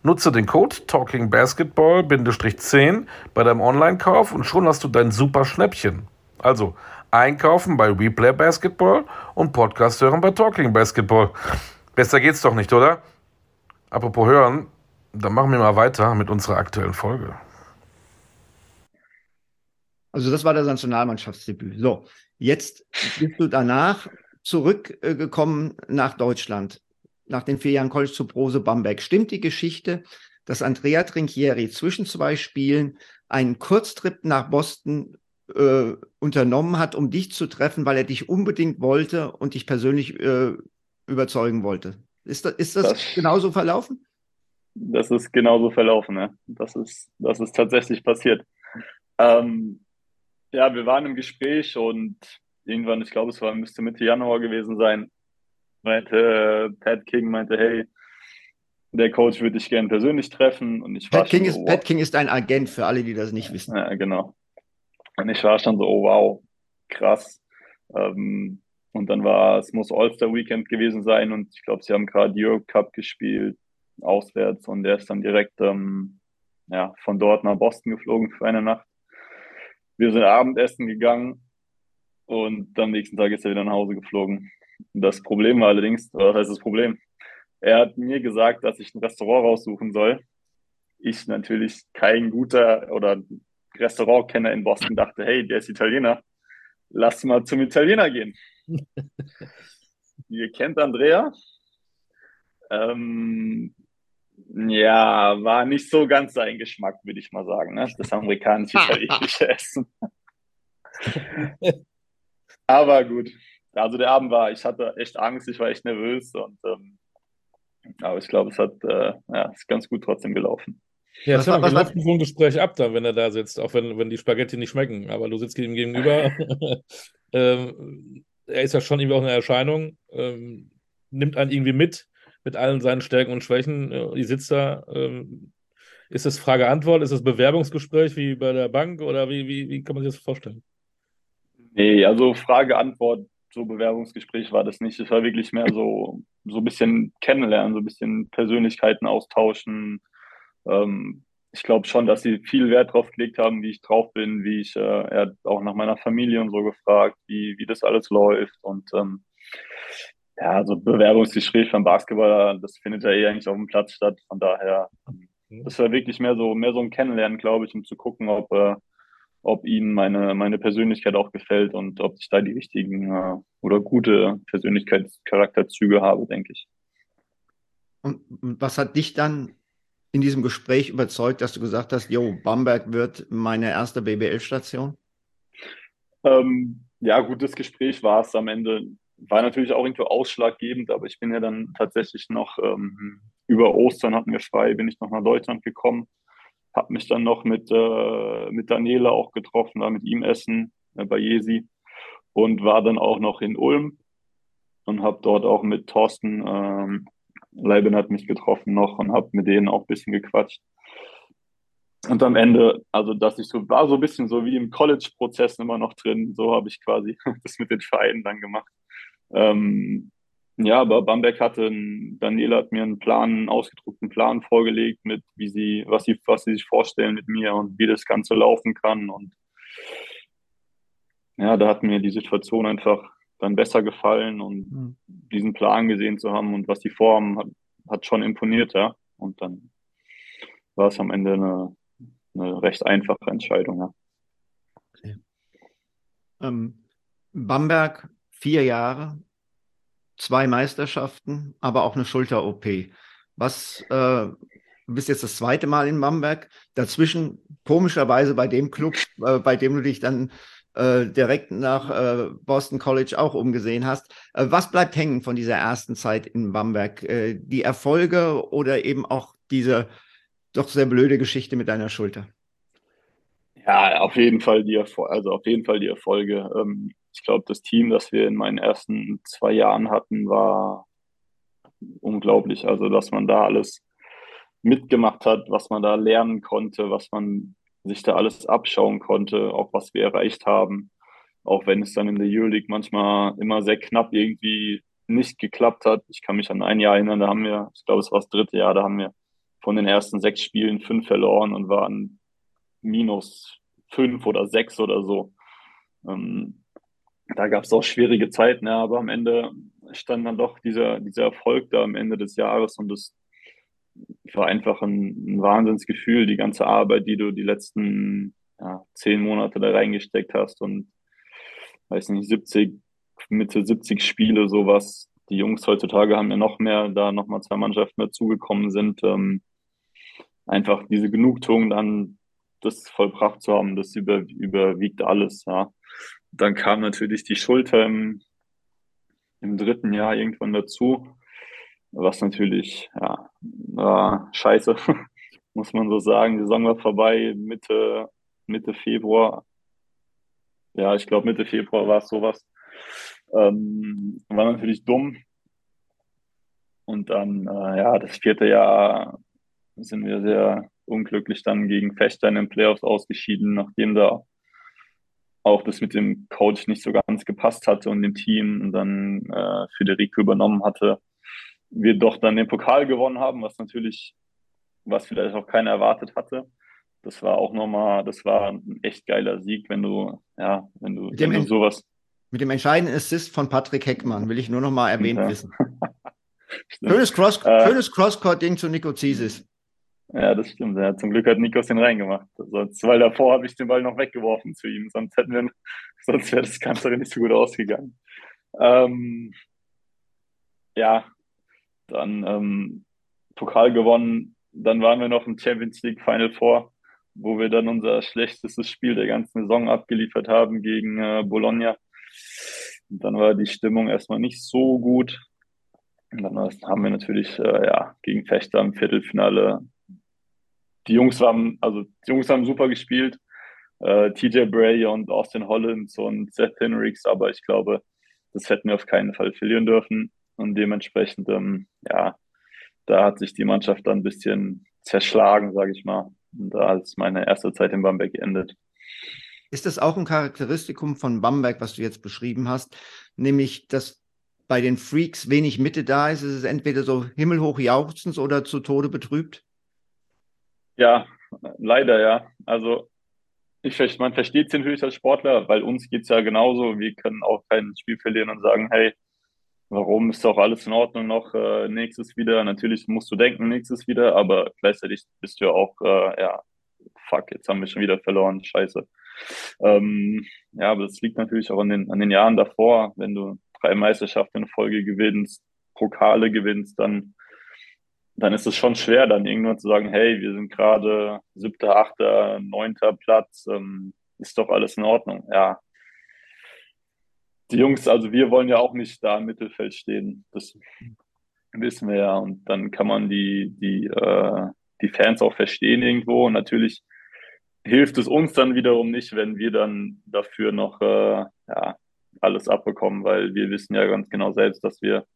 Nutze den Code TalkingBasketball-10 bei deinem Online-Kauf und schon hast du dein super Schnäppchen. Also einkaufen bei Replay Basketball und Podcast hören bei Talking Basketball. Besser geht's doch nicht, oder? Apropos hören, dann machen wir mal weiter mit unserer aktuellen Folge. Also das war das Nationalmannschaftsdebüt. So, jetzt bist du danach zurückgekommen nach Deutschland, nach den vier Jahren College zu Prose Bamberg. Stimmt die Geschichte, dass Andrea Trinchieri zwischen zwei Spielen einen Kurztrip nach Boston äh, unternommen hat, um dich zu treffen, weil er dich unbedingt wollte und dich persönlich äh, überzeugen wollte? Ist das, ist das, das genauso verlaufen? Das ist genauso verlaufen, ja. Das ist, das ist tatsächlich passiert. Ähm, ja, wir waren im Gespräch und irgendwann, ich glaube, es war, müsste Mitte Januar gewesen sein, meinte äh, Pat King, meinte, hey, der Coach würde dich gerne persönlich treffen. Und ich Pat, King ist, so, Pat King ist ein Agent für alle, die das nicht wissen. Ja, genau. Und ich war schon so, oh wow, krass. Ähm, und dann war, es muss All-Star Weekend gewesen sein und ich glaube, sie haben gerade Europe Cup gespielt, auswärts und der ist dann direkt ähm, ja, von dort nach Boston geflogen für eine Nacht. Wir sind Abendessen gegangen und am nächsten Tag ist er wieder nach Hause geflogen. Das Problem war allerdings, was heißt das Problem? Er hat mir gesagt, dass ich ein Restaurant raussuchen soll. Ich natürlich kein guter oder Restaurantkenner in Boston dachte, hey, der ist Italiener. Lass mal zum Italiener gehen. Ihr kennt Andrea. Ähm, ja, war nicht so ganz sein Geschmack, würde ich mal sagen. Ne? Das amerikanisch-italienische Essen. Aber gut. Also der Abend war, ich hatte echt Angst, ich war echt nervös und ähm, aber ich glaube, es hat äh, ja, ist ganz gut trotzdem gelaufen. Ja, das war, läuft so ein Gespräch ab, dann, wenn er da sitzt, auch wenn, wenn die Spaghetti nicht schmecken. Aber du sitzt ihm gegenüber. ähm, er ist ja schon irgendwie auch eine Erscheinung. Ähm, nimmt einen irgendwie mit, mit allen seinen Stärken und Schwächen. Äh, die sitzt da. Ähm, ist das Frage-Antwort? Ist das Bewerbungsgespräch wie bei der Bank oder wie, wie, wie kann man sich das vorstellen? Nee, also Frage-Antwort, so Bewerbungsgespräch war das nicht. Es war wirklich mehr so, so ein bisschen kennenlernen, so ein bisschen Persönlichkeiten austauschen. Ähm, ich glaube schon, dass sie viel Wert drauf gelegt haben, wie ich drauf bin, wie ich, äh, er hat auch nach meiner Familie und so gefragt, wie, wie das alles läuft. Und ähm, ja, so Bewerbungsgespräch beim Basketball, das findet ja eh eigentlich auf dem Platz statt. Von daher, ähm, das war wirklich mehr so, mehr so ein Kennenlernen, glaube ich, um zu gucken, ob, äh, ob ihnen meine, meine Persönlichkeit auch gefällt und ob ich da die richtigen äh, oder gute Persönlichkeitscharakterzüge habe, denke ich. Und was hat dich dann in diesem Gespräch überzeugt, dass du gesagt hast, jo, Bamberg wird meine erste BBL-Station? Ähm, ja, gut, das Gespräch war es am Ende. War natürlich auch irgendwo ausschlaggebend, aber ich bin ja dann tatsächlich noch ähm, über Ostern hatten wir frei, bin ich noch nach Deutschland gekommen, habe mich dann noch mit, äh, mit Daniela auch getroffen, da mit ihm essen äh, bei Jesi und war dann auch noch in Ulm und habe dort auch mit Thorsten ähm, Leiben hat mich getroffen noch und habe mit denen auch ein bisschen gequatscht. Und am Ende, also dass ich so war so ein bisschen so wie im College-Prozess immer noch drin, so habe ich quasi das mit den Vereinen dann gemacht. Ähm, ja, aber Bamberg hatte, Daniela hat mir einen Plan, einen ausgedruckten Plan vorgelegt mit, wie sie, was sie, was sie sich vorstellen mit mir und wie das Ganze laufen kann. Und ja, da hat mir die Situation einfach dann besser gefallen und mhm. diesen Plan gesehen zu haben und was die vorhaben, hat, hat schon imponiert, ja. Und dann war es am Ende eine, eine recht einfache Entscheidung, ja. Okay. Ähm, Bamberg, vier Jahre, zwei Meisterschaften, aber auch eine Schulter-OP. Was, äh, du bist jetzt das zweite Mal in Bamberg, dazwischen komischerweise bei dem Club, äh, bei dem du dich dann äh, direkt nach äh, Boston College auch umgesehen hast. Äh, was bleibt hängen von dieser ersten Zeit in Bamberg? Äh, die Erfolge oder eben auch diese doch sehr blöde Geschichte mit deiner Schulter? Ja, auf jeden Fall die Erfolge, also auf jeden Fall die Erfolge. Ähm, ich glaube, das Team, das wir in meinen ersten zwei Jahren hatten, war unglaublich. Also, dass man da alles mitgemacht hat, was man da lernen konnte, was man sich da alles abschauen konnte, auch was wir erreicht haben. Auch wenn es dann in der Euroleague manchmal immer sehr knapp irgendwie nicht geklappt hat. Ich kann mich an ein Jahr erinnern, da haben wir, ich glaube, es war das dritte Jahr, da haben wir von den ersten sechs Spielen fünf verloren und waren minus fünf oder sechs oder so. Ähm, da gab es auch schwierige Zeiten, ja, aber am Ende stand dann doch dieser, dieser Erfolg da am Ende des Jahres und das war einfach ein, ein Wahnsinnsgefühl, die ganze Arbeit, die du die letzten ja, zehn Monate da reingesteckt hast und weiß nicht, 70, Mitte 70 Spiele, sowas. Die Jungs heutzutage haben ja noch mehr, da nochmal zwei Mannschaften dazugekommen sind. Ähm, einfach diese Genugtuung dann, das vollbracht zu haben, das über, überwiegt alles, ja. Dann kam natürlich die Schulter im, im dritten Jahr irgendwann dazu was natürlich, ja, war scheiße, muss man so sagen. Die Saison war vorbei, Mitte, Mitte Februar. Ja, ich glaube, Mitte Februar war es sowas. Ähm, war natürlich dumm. Und dann, äh, ja, das vierte Jahr sind wir sehr unglücklich dann gegen Fechter in den Playoffs ausgeschieden, nachdem da auch das mit dem Coach nicht so ganz gepasst hatte und dem Team und dann äh, Federico übernommen hatte wir doch dann den Pokal gewonnen haben, was natürlich, was vielleicht auch keiner erwartet hatte. Das war auch nochmal, das war ein echt geiler Sieg, wenn du, ja, wenn du, wenn du sowas. Mit dem entscheidenden Assist von Patrick Heckmann will ich nur noch mal erwähnt ja. wissen. schönes Cross, äh, schönes Crosscourt-Ding zu Nico Zisis. Ja, das stimmt. Ja, zum Glück hat Nikos den reingemacht. Sonst, weil davor habe ich den Ball noch weggeworfen zu ihm. Sonst hätten wir, sonst wäre das Ganze nicht so gut ausgegangen. Ähm, ja, dann ähm, Pokal gewonnen, dann waren wir noch im Champions League Final Four, wo wir dann unser schlechtestes Spiel der ganzen Saison abgeliefert haben gegen äh, Bologna. Und dann war die Stimmung erstmal nicht so gut. Und dann haben wir natürlich äh, ja, gegen Fechter im Viertelfinale. Die Jungs haben, also die Jungs haben super gespielt. Äh, TJ Bray und Austin Hollins und Seth Henricks, aber ich glaube, das hätten wir auf keinen Fall verlieren dürfen. Und dementsprechend, ähm, ja, da hat sich die Mannschaft dann ein bisschen zerschlagen, sage ich mal. Und da ist meine erste Zeit in Bamberg geendet. Ist das auch ein Charakteristikum von Bamberg, was du jetzt beschrieben hast? Nämlich, dass bei den Freaks wenig Mitte da ist? Ist es entweder so himmelhoch jauchzend oder zu Tode betrübt? Ja, leider ja. Also ich, man versteht es natürlich als Sportler, weil uns geht es ja genauso. Wir können auch kein Spiel verlieren und sagen, hey, warum ist doch alles in Ordnung noch äh, nächstes wieder? Natürlich musst du denken, nächstes wieder, aber gleichzeitig bist du ja auch, äh, ja, fuck, jetzt haben wir schon wieder verloren, scheiße. Ähm, ja, aber das liegt natürlich auch an den, an den Jahren davor. Wenn du drei Meisterschaften in Folge gewinnst, Pokale gewinnst, dann, dann ist es schon schwer, dann irgendwann zu sagen, hey, wir sind gerade siebter, achter, neunter Platz, ähm, ist doch alles in Ordnung. Ja, die Jungs, also wir wollen ja auch nicht da im Mittelfeld stehen. Das wissen wir ja. Und dann kann man die, die, äh, die Fans auch verstehen irgendwo. Und natürlich hilft es uns dann wiederum nicht, wenn wir dann dafür noch äh, ja, alles abbekommen, weil wir wissen ja ganz genau selbst, dass wir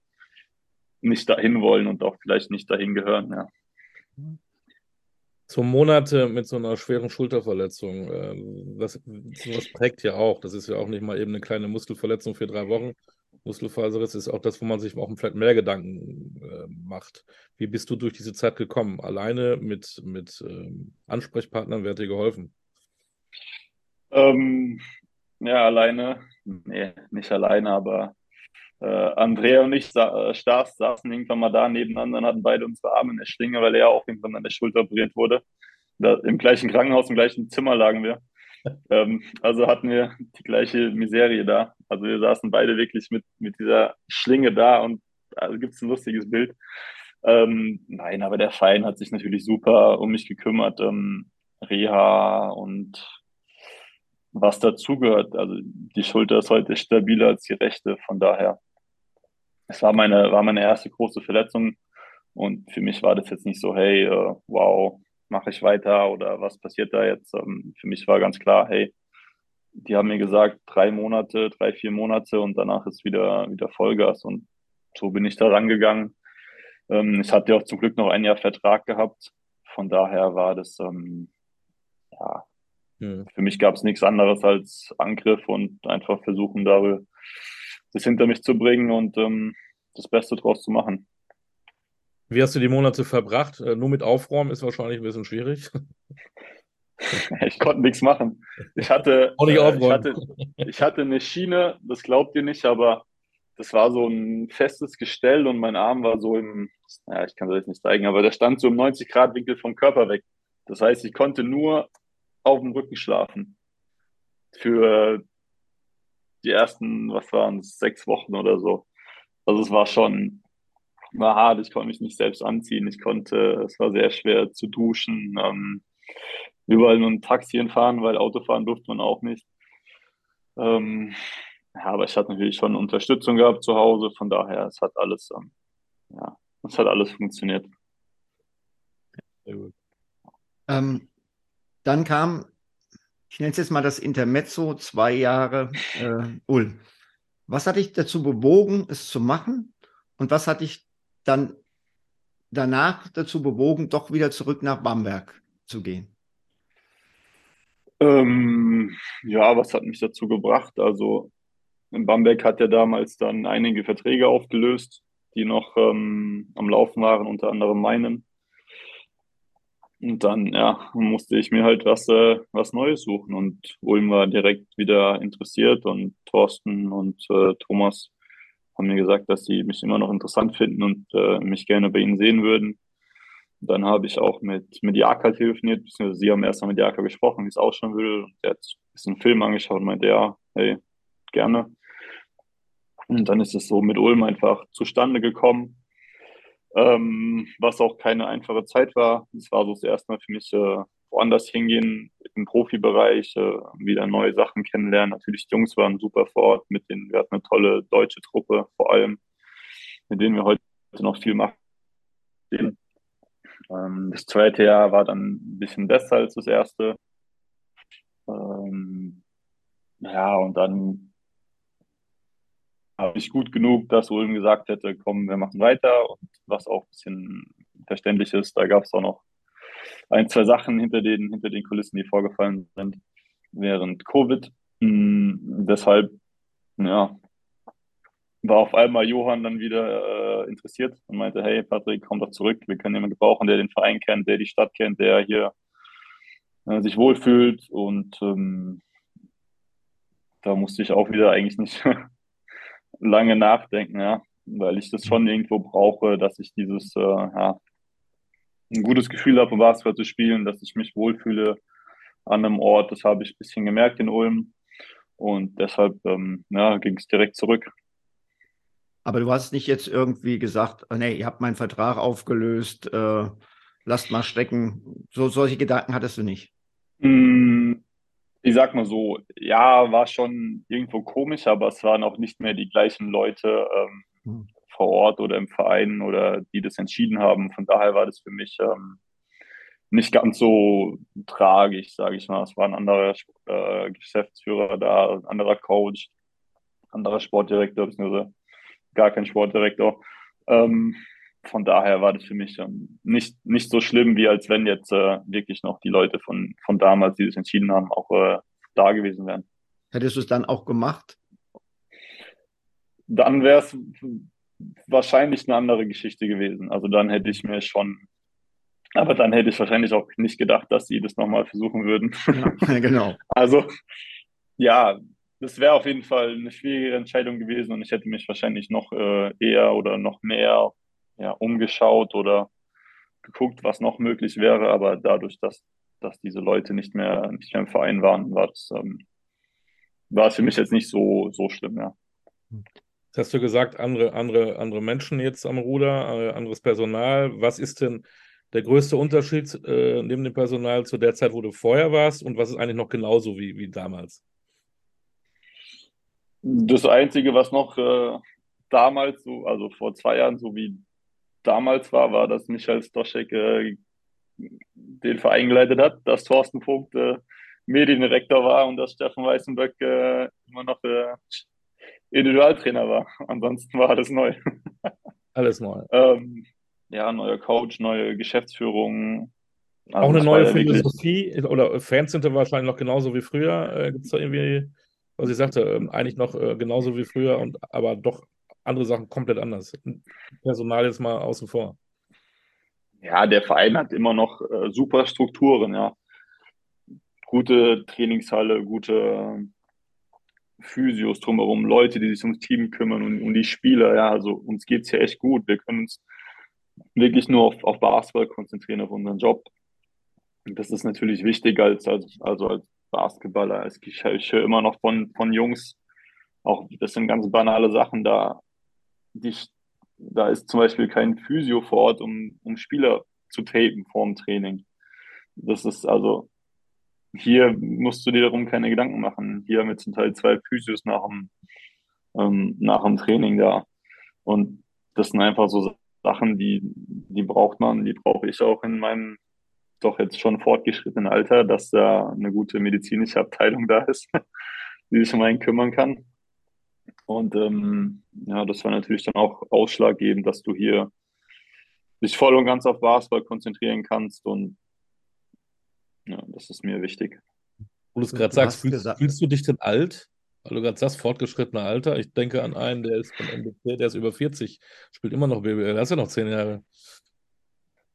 nicht dahin wollen und auch vielleicht nicht dahin gehören. Ja. So Monate mit so einer schweren Schulterverletzung, ähm, das, prägt ja auch. Das ist ja auch nicht mal eben eine kleine Muskelverletzung für drei Wochen. Muskelfaserriss ist auch das, wo man sich auch vielleicht mehr Gedanken äh, macht. Wie bist du durch diese Zeit gekommen? Alleine mit, mit ähm, Ansprechpartnern, wer hat dir geholfen? Ähm, ja, alleine. Nee, nicht alleine, aber äh, Andrea und ich äh, Stars saßen irgendwann mal da nebeneinander und hatten beide unsere Arme in der Schlinge, weil er ja auch irgendwann an der Schulter operiert wurde. Da, Im gleichen Krankenhaus, im gleichen Zimmer lagen wir. Ähm, also hatten wir die gleiche Miserie da. Also wir saßen beide wirklich mit, mit dieser Schlinge da und da gibt es ein lustiges Bild. Ähm, nein, aber der Verein hat sich natürlich super um mich gekümmert. Ähm, Reha und was dazugehört. Also die Schulter ist heute stabiler als die rechte. Von daher es war meine, war meine erste große Verletzung. Und für mich war das jetzt nicht so, hey, äh, wow, mache ich weiter oder was passiert da jetzt? Ähm, für mich war ganz klar, hey, die haben mir gesagt, drei Monate, drei, vier Monate und danach ist wieder, wieder Vollgas. Und so bin ich da rangegangen. Ähm, ich hatte auch zum Glück noch ein Jahr Vertrag gehabt. Von daher war das, ähm, ja, hm. für mich gab es nichts anderes als Angriff und einfach versuchen, darüber das hinter mich zu bringen und ähm, das Beste draus zu machen. Wie hast du die Monate verbracht? Äh, nur mit Aufräumen ist wahrscheinlich ein bisschen schwierig. ich konnte nichts machen. Ich hatte, Auch nicht äh, ich, hatte, ich hatte eine Schiene, das glaubt ihr nicht, aber das war so ein festes Gestell und mein Arm war so im, ja, ich kann das jetzt nicht zeigen, aber der stand so im 90-Grad-Winkel vom Körper weg. Das heißt, ich konnte nur auf dem Rücken schlafen. Für die ersten, was waren es, sechs Wochen oder so. Also es war schon, war hart, ich konnte mich nicht selbst anziehen, ich konnte, es war sehr schwer zu duschen, ähm, überall nur ein Taxi fahren, weil Autofahren durfte man auch nicht. Ähm, ja, aber ich hatte natürlich schon Unterstützung gehabt zu Hause, von daher, es hat alles, ähm, ja, es hat alles funktioniert. Sehr gut. Ähm, dann kam ich nenne es jetzt mal das Intermezzo, zwei Jahre äh, Ulm. Was hat dich dazu bewogen, es zu machen? Und was hat dich dann danach dazu bewogen, doch wieder zurück nach Bamberg zu gehen? Ähm, ja, was hat mich dazu gebracht? Also in Bamberg hat er damals dann einige Verträge aufgelöst, die noch ähm, am Laufen waren, unter anderem meinen. Und dann, ja, musste ich mir halt was, äh, was Neues suchen. Und Ulm war direkt wieder interessiert und Thorsten und äh, Thomas haben mir gesagt, dass sie mich immer noch interessant finden und äh, mich gerne bei ihnen sehen würden. Und dann habe ich auch mit, mit Jaka telefoniert, beziehungsweise sie haben erst mal mit Jaka gesprochen, wie es ausschauen will. Und der hat ein bisschen Film angeschaut und meinte, ja, hey, gerne. Und dann ist es so mit Ulm einfach zustande gekommen ähm, was auch keine einfache Zeit war. Es war so das erste Mal für mich äh, woanders hingehen, im Profibereich, äh, wieder neue Sachen kennenlernen. Natürlich, die Jungs waren super vor Ort, mit denen wir hatten eine tolle deutsche Truppe, vor allem, mit denen wir heute noch viel machen. Ähm, das zweite Jahr war dann ein bisschen besser als das erste. Ähm, ja, und dann nicht gut genug, dass Ulm gesagt hätte, komm, wir machen weiter. Und was auch ein bisschen verständlich ist, da gab es auch noch ein, zwei Sachen hinter den, hinter den Kulissen, die vorgefallen sind während Covid. Mhm, deshalb, ja, war auf einmal Johann dann wieder äh, interessiert und meinte, hey Patrick, komm doch zurück, wir können jemanden gebrauchen, der den Verein kennt, der die Stadt kennt, der hier äh, sich wohlfühlt. Und ähm, da musste ich auch wieder eigentlich nicht lange nachdenken, ja, weil ich das schon irgendwo brauche, dass ich dieses, äh, ja, ein gutes Gefühl habe, um Basketball zu spielen, dass ich mich wohlfühle an einem Ort. Das habe ich ein bisschen gemerkt in Ulm und deshalb ähm, ja, ging es direkt zurück. Aber du hast nicht jetzt irgendwie gesagt, oh, nee, ihr habt meinen Vertrag aufgelöst, äh, lasst mal stecken. So, solche Gedanken hattest du nicht. Hm, ich sag mal so, ja, war schon irgendwo komisch, aber es waren auch nicht mehr die gleichen Leute ähm, hm. vor Ort oder im Verein oder die das entschieden haben. Von daher war das für mich ähm, nicht ganz so tragisch, sage ich mal. Es war ein anderer äh, Geschäftsführer da, ein anderer Coach, anderer Sportdirektor, beziehungsweise gar kein Sportdirektor. Ähm, von daher war das für mich nicht, nicht so schlimm, wie als wenn jetzt äh, wirklich noch die Leute von, von damals, die das entschieden haben, auch äh, da gewesen wären. Hättest du es dann auch gemacht? Dann wäre es wahrscheinlich eine andere Geschichte gewesen. Also dann hätte ich mir schon, aber dann hätte ich wahrscheinlich auch nicht gedacht, dass sie das nochmal versuchen würden. Ja, genau. Also ja, das wäre auf jeden Fall eine schwierige Entscheidung gewesen und ich hätte mich wahrscheinlich noch äh, eher oder noch mehr ja, umgeschaut oder geguckt, was noch möglich wäre. Aber dadurch, dass, dass diese Leute nicht mehr, nicht mehr im Verein waren, war es ähm, war es für mich jetzt nicht so, so schlimm, ja. Jetzt hast du gesagt, andere, andere, andere Menschen jetzt am Ruder, äh, anderes Personal. Was ist denn der größte Unterschied äh, neben dem Personal zu der Zeit, wo du vorher warst und was ist eigentlich noch genauso wie, wie damals? Das Einzige, was noch äh, damals, so, also vor zwei Jahren, so wie damals war, war, dass Michael Stoschek äh, den Verein geleitet hat, dass Thorsten Vogt äh, Mediendirektor war und dass Steffen Weißenböck äh, immer noch äh, Individualtrainer war. Ansonsten war alles neu. alles neu. Ähm, ja, neuer Coach, neue Geschäftsführung. Also Auch eine neue Philosophie oder Fans sind da wahrscheinlich noch genauso wie früher. Äh, Gibt es da irgendwie was ich sagte, ähm, eigentlich noch äh, genauso wie früher, und aber doch andere Sachen komplett anders. Personal jetzt mal außen vor. Ja, der Verein hat immer noch äh, super Strukturen, ja. Gute Trainingshalle, gute Physios drumherum, Leute, die sich ums Team kümmern und um die Spieler, ja, also uns geht es ja echt gut. Wir können uns wirklich nur auf, auf Basketball konzentrieren, auf unseren Job. Das ist natürlich wichtig als, als, also als Basketballer. Ich, ich höre immer noch von, von Jungs, auch das sind ganz banale Sachen da. Die, da ist zum Beispiel kein Physio vor Ort, um, um Spieler zu tapen vor dem Training. Das ist also, hier musst du dir darum keine Gedanken machen. Hier haben wir zum Teil zwei Physios nach dem, ähm, nach dem Training da. Und das sind einfach so Sachen, die, die braucht man, die brauche ich auch in meinem doch jetzt schon fortgeschrittenen Alter, dass da eine gute medizinische Abteilung da ist, die sich um einen kümmern kann. Und ähm, ja, das war natürlich dann auch ausschlaggebend, dass du hier dich voll und ganz auf Basketball konzentrieren kannst. Und ja, das ist mir wichtig. Wo du es gerade sagst, fühlst, fühlst, du dich denn alt? Weil du gerade sagst, fortgeschrittene Alter. Ich denke an einen, der ist von NBC, der ist über 40, spielt immer noch BBL, der ist ja noch zehn Jahre.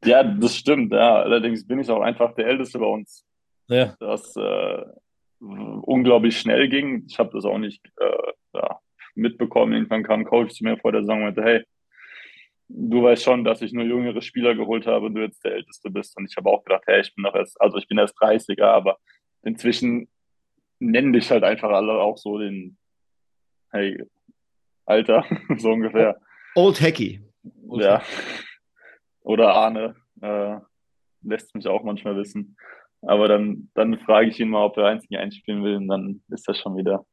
Ja, das stimmt. Ja. Allerdings bin ich auch einfach der Älteste bei uns. Ja. Das äh, unglaublich schnell ging. Ich habe das auch nicht äh, ja, mitbekommen. Irgendwann kam ein Coach zu mir vor der Saison und meinte, hey, du weißt schon, dass ich nur jüngere Spieler geholt habe und du jetzt der Älteste bist. Und ich habe auch gedacht, hey, ich bin doch erst, also ich bin erst 30er, aber inzwischen nennen dich halt einfach alle auch so den, hey, Alter, so ungefähr. Old Hacky. Ja. Oder Arne äh, lässt mich auch manchmal wissen. Aber dann, dann frage ich ihn mal, ob er einzig einspielen will und dann ist das schon wieder,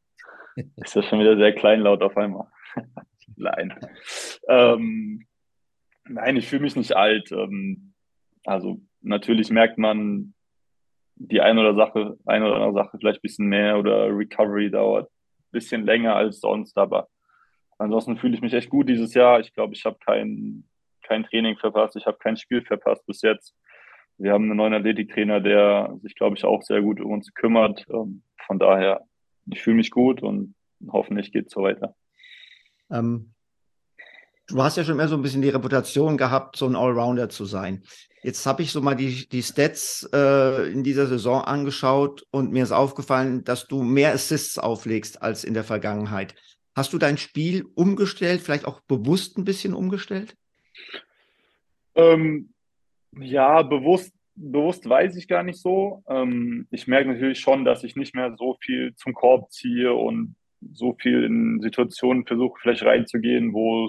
ist das schon wieder sehr kleinlaut auf einmal. nein. Ähm, nein, ich fühle mich nicht alt. Ähm, also natürlich merkt man die eine oder Sache, eine oder andere Sache vielleicht ein bisschen mehr oder Recovery dauert ein bisschen länger als sonst, aber ansonsten fühle ich mich echt gut dieses Jahr. Ich glaube, ich habe kein, kein Training verpasst, ich habe kein Spiel verpasst bis jetzt. Wir haben einen neuen Athletiktrainer, der sich, glaube ich, auch sehr gut um uns kümmert. Ähm, von daher, ich fühle mich gut und hoffentlich geht es so weiter. Ähm, du hast ja schon immer so ein bisschen die Reputation gehabt, so ein Allrounder zu sein. Jetzt habe ich so mal die, die Stats äh, in dieser Saison angeschaut und mir ist aufgefallen, dass du mehr Assists auflegst als in der Vergangenheit. Hast du dein Spiel umgestellt, vielleicht auch bewusst ein bisschen umgestellt? Ähm, ja, bewusst, bewusst weiß ich gar nicht so. Ähm, ich merke natürlich schon, dass ich nicht mehr so viel zum Korb ziehe und so viel in Situationen versuche, vielleicht reinzugehen, wo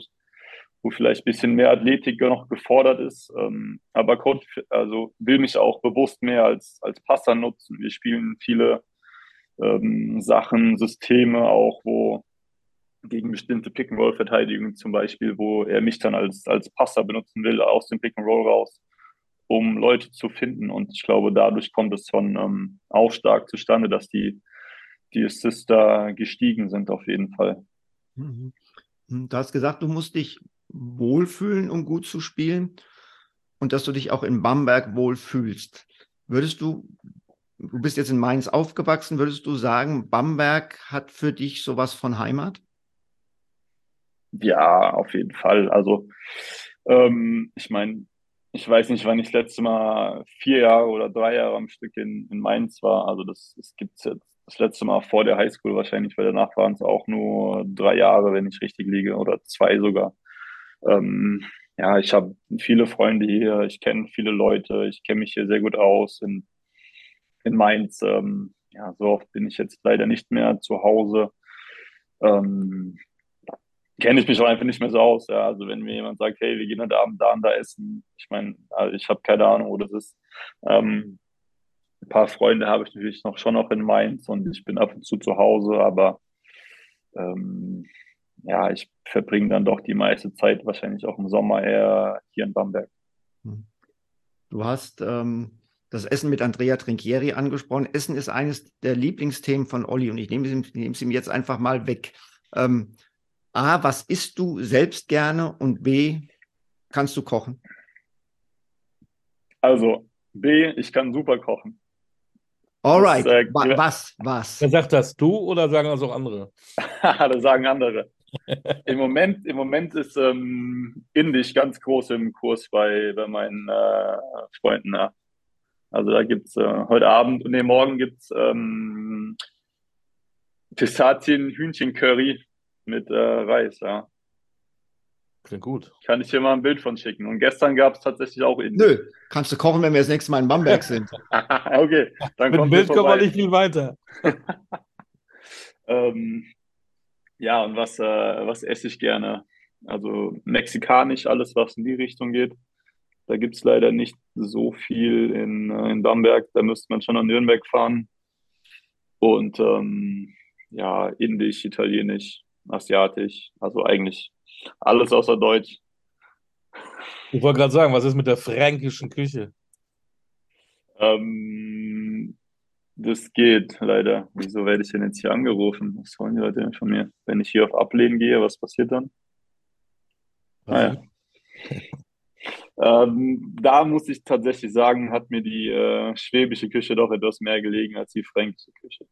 wo vielleicht ein bisschen mehr Athletik noch gefordert ist. Ähm, aber Coach also will mich auch bewusst mehr als, als Passer nutzen. Wir spielen viele ähm, Sachen, Systeme auch, wo gegen bestimmte Pick-and-Roll-Verteidigungen zum Beispiel, wo er mich dann als, als Passer benutzen will, aus dem Pick-and-Roll raus, um Leute zu finden. Und ich glaube, dadurch kommt es schon ähm, auch stark zustande, dass die, die Assists da gestiegen sind, auf jeden Fall. Mhm. Du hast gesagt, du musst dich wohlfühlen, um gut zu spielen und dass du dich auch in Bamberg wohlfühlst. Würdest du, du bist jetzt in Mainz aufgewachsen, würdest du sagen, Bamberg hat für dich sowas von Heimat? Ja, auf jeden Fall. Also ähm, ich meine, ich weiß nicht, wann ich das letzte Mal vier Jahre oder drei Jahre am Stück in, in Mainz war. Also das, das gibt es jetzt das letzte Mal vor der Highschool wahrscheinlich, weil danach waren es auch nur drei Jahre, wenn ich richtig liege, oder zwei sogar. Ähm, ja, ich habe viele Freunde hier, ich kenne viele Leute, ich kenne mich hier sehr gut aus in, in Mainz. Ähm, ja, so oft bin ich jetzt leider nicht mehr zu Hause. Ähm, kenne ich mich auch einfach nicht mehr so aus. Ja. Also wenn mir jemand sagt, hey, wir gehen heute Abend da und da essen, ich meine, also ich habe keine Ahnung, wo das ist. Ähm, ein paar Freunde habe ich natürlich noch schon noch in Mainz und ich bin ab und zu zu Hause, aber ähm, ja, ich verbringe dann doch die meiste Zeit wahrscheinlich auch im Sommer eher hier in Bamberg. Hm. Du hast ähm, das Essen mit Andrea Trinchieri angesprochen. Essen ist eines der Lieblingsthemen von Olli und ich nehme es, nehme es ihm jetzt einfach mal weg. Ähm, A, was isst du selbst gerne und B, kannst du kochen? Also, B, ich kann super kochen. Alright, das, äh, was, was? Wer sagt das, du oder sagen das auch andere? das sagen andere. Im Moment, im Moment ist ähm, Indisch ganz groß im Kurs bei, bei meinen äh, Freunden. Ja. Also da gibt es äh, heute Abend, nee, morgen gibt es ähm, Pistazien-Hühnchen-Curry mit äh, Reis, ja. Klingt gut. Kann ich dir mal ein Bild von schicken. Und gestern gab es tatsächlich auch Indisch. Nö, kannst du kochen, wenn wir das nächste Mal in Bamberg sind. okay, dann Mit dem Bild kommen wir nicht viel weiter. ähm, ja, und was, äh, was esse ich gerne? Also mexikanisch, alles, was in die Richtung geht. Da gibt es leider nicht so viel in, äh, in Bamberg. Da müsste man schon nach Nürnberg fahren. Und ähm, ja, indisch, italienisch, asiatisch. Also eigentlich alles außer Deutsch. Ich wollte gerade sagen, was ist mit der fränkischen Küche? Ähm, das geht leider. Wieso werde ich denn jetzt hier angerufen? Was wollen die Leute denn von mir? Wenn ich hier auf Ablehnen gehe, was passiert dann? Naja. Ähm, da muss ich tatsächlich sagen, hat mir die äh, schwäbische Küche doch etwas mehr gelegen als die fränkische Küche.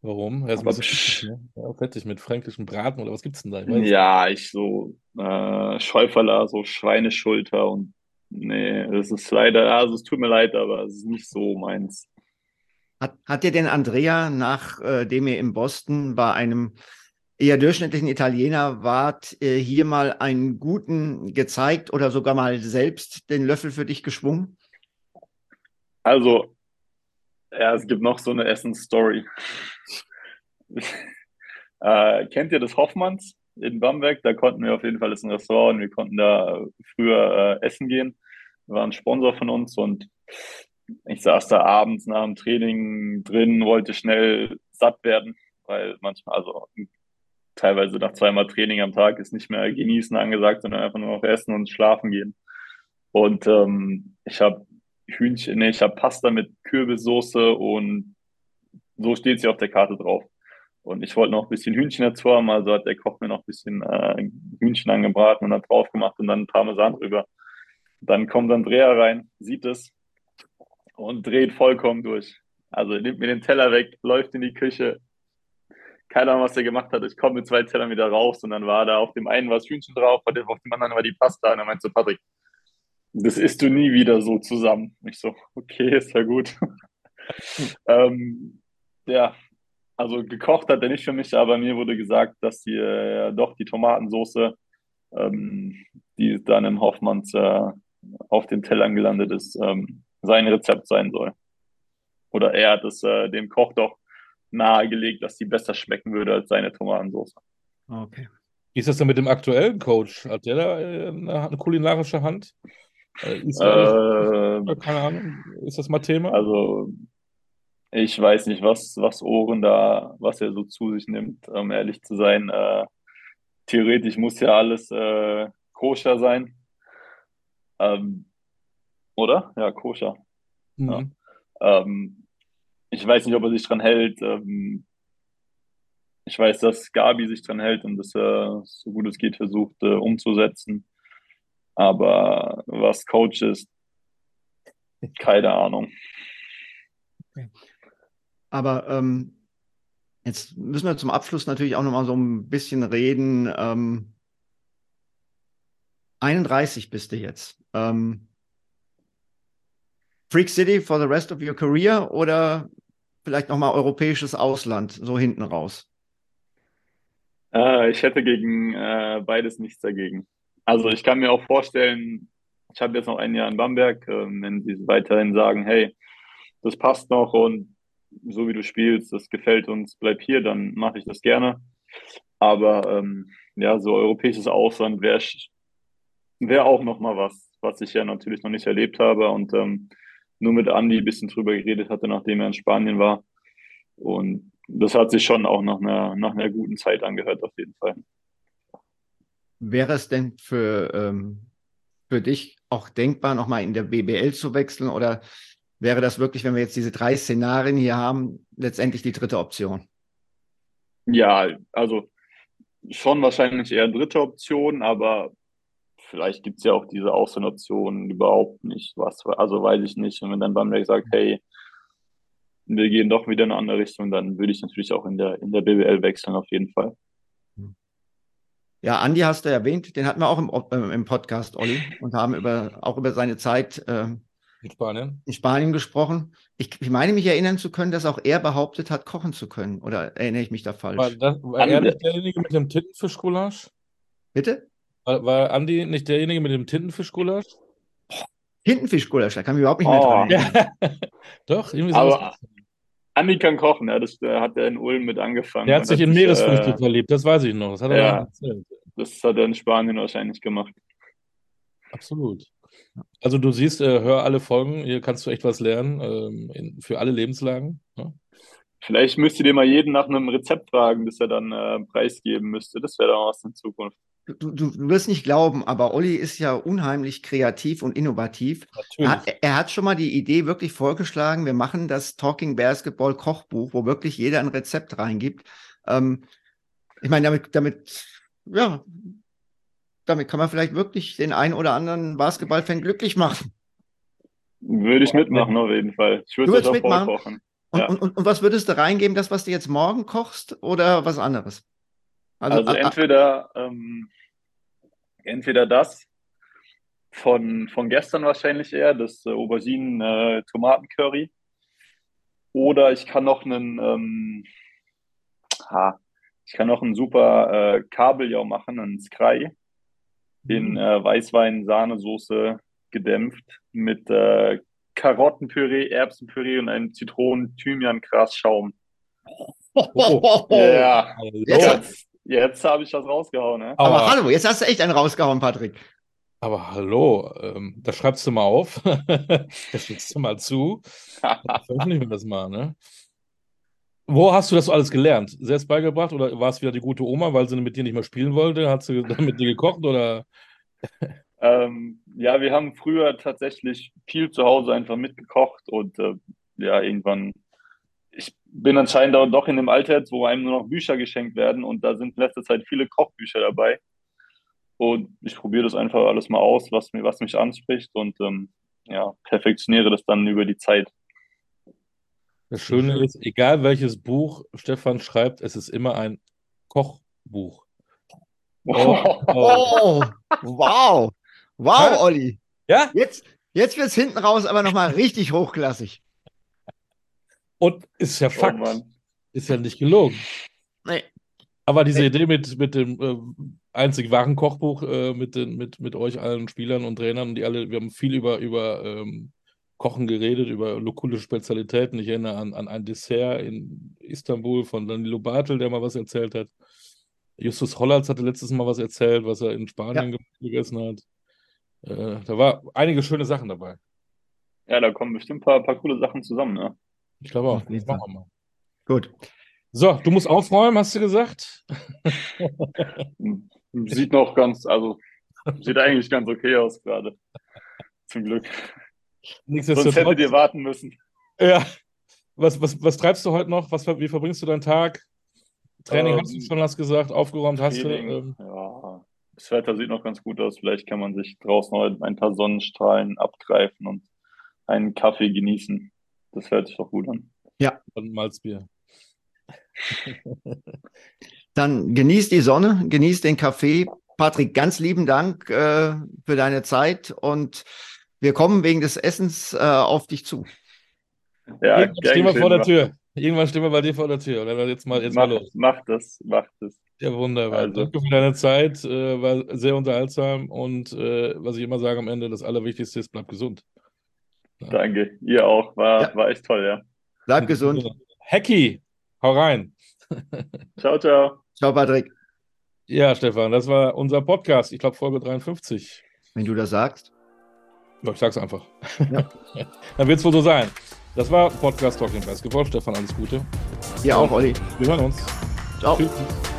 Warum? Er ist ein bisschen fettig, ne? Ja, fettig mit fränkischem Braten oder was gibt's denn da? Ich ja, ich so äh, Schäuferler, so Schweineschulter und nee, das ist leider, also es tut mir leid, aber es ist nicht so meins. Hat, hat dir denn Andrea, nachdem äh, ihr in Boston bei einem eher durchschnittlichen Italiener wart, äh, hier mal einen guten gezeigt oder sogar mal selbst den Löffel für dich geschwungen? Also, ja, es gibt noch so eine Essensstory. äh, kennt ihr das Hoffmanns in Bamberg? Da konnten wir auf jeden Fall, das ein Restaurant, und wir konnten da früher äh, essen gehen. Wir waren Sponsor von uns und ich saß da abends nach dem Training drin, wollte schnell satt werden, weil manchmal, also teilweise nach zweimal Training am Tag ist nicht mehr genießen angesagt, sondern einfach nur noch essen und schlafen gehen. Und ähm, ich habe Hühnchen, nee, ich habe Pasta mit Kürbissoße und so steht sie auf der Karte drauf. Und ich wollte noch ein bisschen Hühnchen dazu haben, also hat der Koch mir noch ein bisschen äh, Hühnchen angebraten und hat drauf gemacht und dann Parmesan drüber. Dann kommt Andrea rein, sieht es und dreht vollkommen durch. Also nimmt mir den Teller weg, läuft in die Küche. Keine Ahnung, was er gemacht hat. Ich komme mit zwei Tellern wieder raus und dann war da auf dem einen was Hühnchen drauf, auf dem anderen war die Pasta. Und er meinte so, Patrick, das isst du nie wieder so zusammen. Ich so, okay, ist ja gut. ähm, ja, also gekocht hat er nicht für mich, aber mir wurde gesagt, dass die, äh, doch die Tomatensoße, ähm, die dann im Hoffmanns äh, auf den Tellern gelandet ist, ähm, sein Rezept sein soll. Oder er hat es äh, dem Koch doch nahegelegt, dass die besser schmecken würde als seine Tomatensauce. Okay. Wie ist das denn mit dem aktuellen Coach? Hat der da äh, eine kulinarische Hand? Ist, äh, keine Ahnung, ist das mal Thema? Also, ich weiß nicht, was, was Ohren da, was er so zu sich nimmt, um ehrlich zu sein. Äh, theoretisch muss ja alles äh, koscher sein. Ähm, oder? Ja, koscher. Mhm. Ja. Ähm, ich weiß nicht, ob er sich dran hält. Ähm, ich weiß, dass Gabi sich dran hält und das äh, so gut es geht versucht äh, umzusetzen. Aber was Coach ist, keine Ahnung. Okay. Aber ähm, jetzt müssen wir zum Abschluss natürlich auch noch mal so ein bisschen reden. Ähm, 31 bist du jetzt. Ähm, Freak City for the rest of your career oder vielleicht nochmal europäisches Ausland, so hinten raus? Äh, ich hätte gegen äh, beides nichts dagegen. Also ich kann mir auch vorstellen, ich habe jetzt noch ein Jahr in Bamberg, äh, wenn sie weiterhin sagen, hey, das passt noch und so wie du spielst, das gefällt uns, bleib hier, dann mache ich das gerne. Aber ähm, ja, so europäisches Ausland wäre wär auch nochmal was, was ich ja natürlich noch nicht erlebt habe. Und ähm, nur mit Andi ein bisschen drüber geredet hatte, nachdem er in Spanien war. Und das hat sich schon auch nach einer, nach einer guten Zeit angehört, auf jeden Fall. Wäre es denn für, ähm, für dich auch denkbar, nochmal in der BBL zu wechseln? Oder wäre das wirklich, wenn wir jetzt diese drei Szenarien hier haben, letztendlich die dritte Option? Ja, also schon wahrscheinlich eher dritte Option, aber vielleicht gibt es ja auch diese Außenoptionen überhaupt nicht. Was, also weiß ich nicht. Und wenn dann Bamberg sagt, hey, wir gehen doch wieder in eine andere Richtung, dann würde ich natürlich auch in der, in der BWL wechseln, auf jeden Fall. Ja, Andi hast du erwähnt, den hatten wir auch im, äh, im Podcast, Olli, und haben über, auch über seine Zeit äh, in, Spanien. in Spanien gesprochen. Ich, ich, meine mich erinnern zu können, dass auch er behauptet hat, kochen zu können. Oder erinnere ich mich da falsch? War, das, war er nicht derjenige mit dem Tintenfischgulasch? Bitte? War, war Andi nicht derjenige mit dem Tintenfischgulasch? Tintenfischgulasch, da kann ich überhaupt nicht mehr oh. dran erinnern. Doch, irgendwie so. Aber Andi kann kochen, ja, das äh, hat er in Ulm mit angefangen. Er hat sich in Meeresfrüchte äh, verliebt, das weiß ich noch. Das hat er ja, erzählt. Das hat er in Spanien wahrscheinlich gemacht. Absolut. Also du siehst, äh, hör alle Folgen, hier kannst du echt was lernen ähm, in, für alle Lebenslagen. Ja? Vielleicht müsst ihr mal jeden nach einem Rezept fragen, das er dann äh, preisgeben müsste. Das wäre dann was in Zukunft du, du, wirst nicht glauben, aber Olli ist ja unheimlich kreativ und innovativ. Er hat, er hat, schon mal die Idee wirklich vorgeschlagen, wir machen das Talking Basketball Kochbuch, wo wirklich jeder ein Rezept reingibt. Ähm, ich meine, damit, damit, ja, damit kann man vielleicht wirklich den einen oder anderen Basketballfan glücklich machen. Würde ich mitmachen, auf jeden Fall. Ich würde das auch vorkochen. Und, ja. und, und, und was würdest du reingeben, das, was du jetzt morgen kochst oder was anderes? Also, also entweder ähm, entweder das von, von gestern wahrscheinlich eher, das äh, Auberginen-Tomaten-Curry. Äh, oder ich kann noch einen, ähm, ha, ich kann noch einen super äh, Kabeljau machen, einen Skrei, in mhm. äh, Weißwein-Sahnesoße gedämpft mit äh, Karottenpüree, Erbsenpüree und einem Zitronen-Thymian-Gras-Schaum. Oh, ja, jetzt, Jetzt habe ich das rausgehauen, ne? Aber, Aber, hallo, jetzt hast du echt einen rausgehauen, Patrick. Aber hallo, ähm, da schreibst du mal auf. da schickst du mal zu. Veröffentlichen wir das mal, ne? Wo hast du das alles gelernt? Selbst beigebracht oder war es wieder die gute Oma, weil sie mit dir nicht mehr spielen wollte? Hat sie dann mit dir gekocht oder? ähm, ja, wir haben früher tatsächlich viel zu Hause einfach mitgekocht und äh, ja, irgendwann ich bin anscheinend auch doch in dem Alter wo einem nur noch Bücher geschenkt werden und da sind in letzter Zeit viele Kochbücher dabei. Und ich probiere das einfach alles mal aus, was, mir, was mich anspricht und ähm, ja, perfektioniere das dann über die Zeit. Das Schöne ist, egal welches Buch Stefan schreibt, es ist immer ein Kochbuch. Oh, oh. wow. Wow, Olli. Ja? Jetzt, jetzt wird es hinten raus aber nochmal richtig hochklassig. Und ist ja Oh Fakt. Mann. ist ja nicht gelogen. Nee. Aber diese Idee mit, mit dem äh, einzig wahren Kochbuch äh, mit, den, mit, mit euch allen Spielern und Trainern, die alle, wir haben viel über, über ähm, Kochen geredet, über lokale Spezialitäten. Ich erinnere an, an ein Dessert in Istanbul von Danilo Bartel, der mal was erzählt hat. Justus Hollatz hatte letztes Mal was erzählt, was er in Spanien ge- gegessen hat. Äh, da war einige schöne Sachen dabei. Ja, da kommen bestimmt ein paar, paar coole Sachen zusammen. Ne? Ich glaube auch. Das machen wir mal. Gut. So, du musst aufräumen, hast du gesagt? Sieht noch ganz, also sieht eigentlich ganz okay aus gerade. Zum Glück. Sonst hättet Nichtsdestotrotz. ihr warten müssen. Ja. Was, was, was treibst du heute noch? Was, wie verbringst du deinen Tag? Training Ähm, hast du schon, hast gesagt, aufgeräumt hast du. Training, Ähm, ja, das Wetter sieht noch ganz gut aus. Vielleicht kann man sich draußen heute ein paar Sonnenstrahlen abgreifen und einen Kaffee genießen. Das hört sich doch gut an. und Malzbier. Dann genieß die Sonne, genieß den Kaffee. Patrick, ganz lieben Dank äh, für deine Zeit und wir kommen wegen des Essens äh, auf dich zu. Ja, Irgendwann stehen wir vor der. Tür. Irgendwann stehen wir bei dir vor der Tür. Oder jetzt mal, jetzt mal Mach, los. mach das, mach das. Ja, wunderbar. Also. Danke für deine Zeit. Äh, war sehr unterhaltsam. Und äh, was ich immer sage am Ende, das Allerwichtigste ist, bleib gesund. Danke. Ihr auch. War, Ja. war echt toll, ja. Bleib gesund. Hacky, hau rein. Ciao, ciao. Ciao, Patrick. Ja, Stefan, das war unser Podcast. Ich glaube, Folge 53. Wenn du das sagst. Ja, Ich sag's einfach. Ja. Dann wird's wohl so sein. Das war Podcast Talking Basketball. Stefan, alles Gute. Dir auch, Olli. Wir hören uns. Ciao. Tschüss.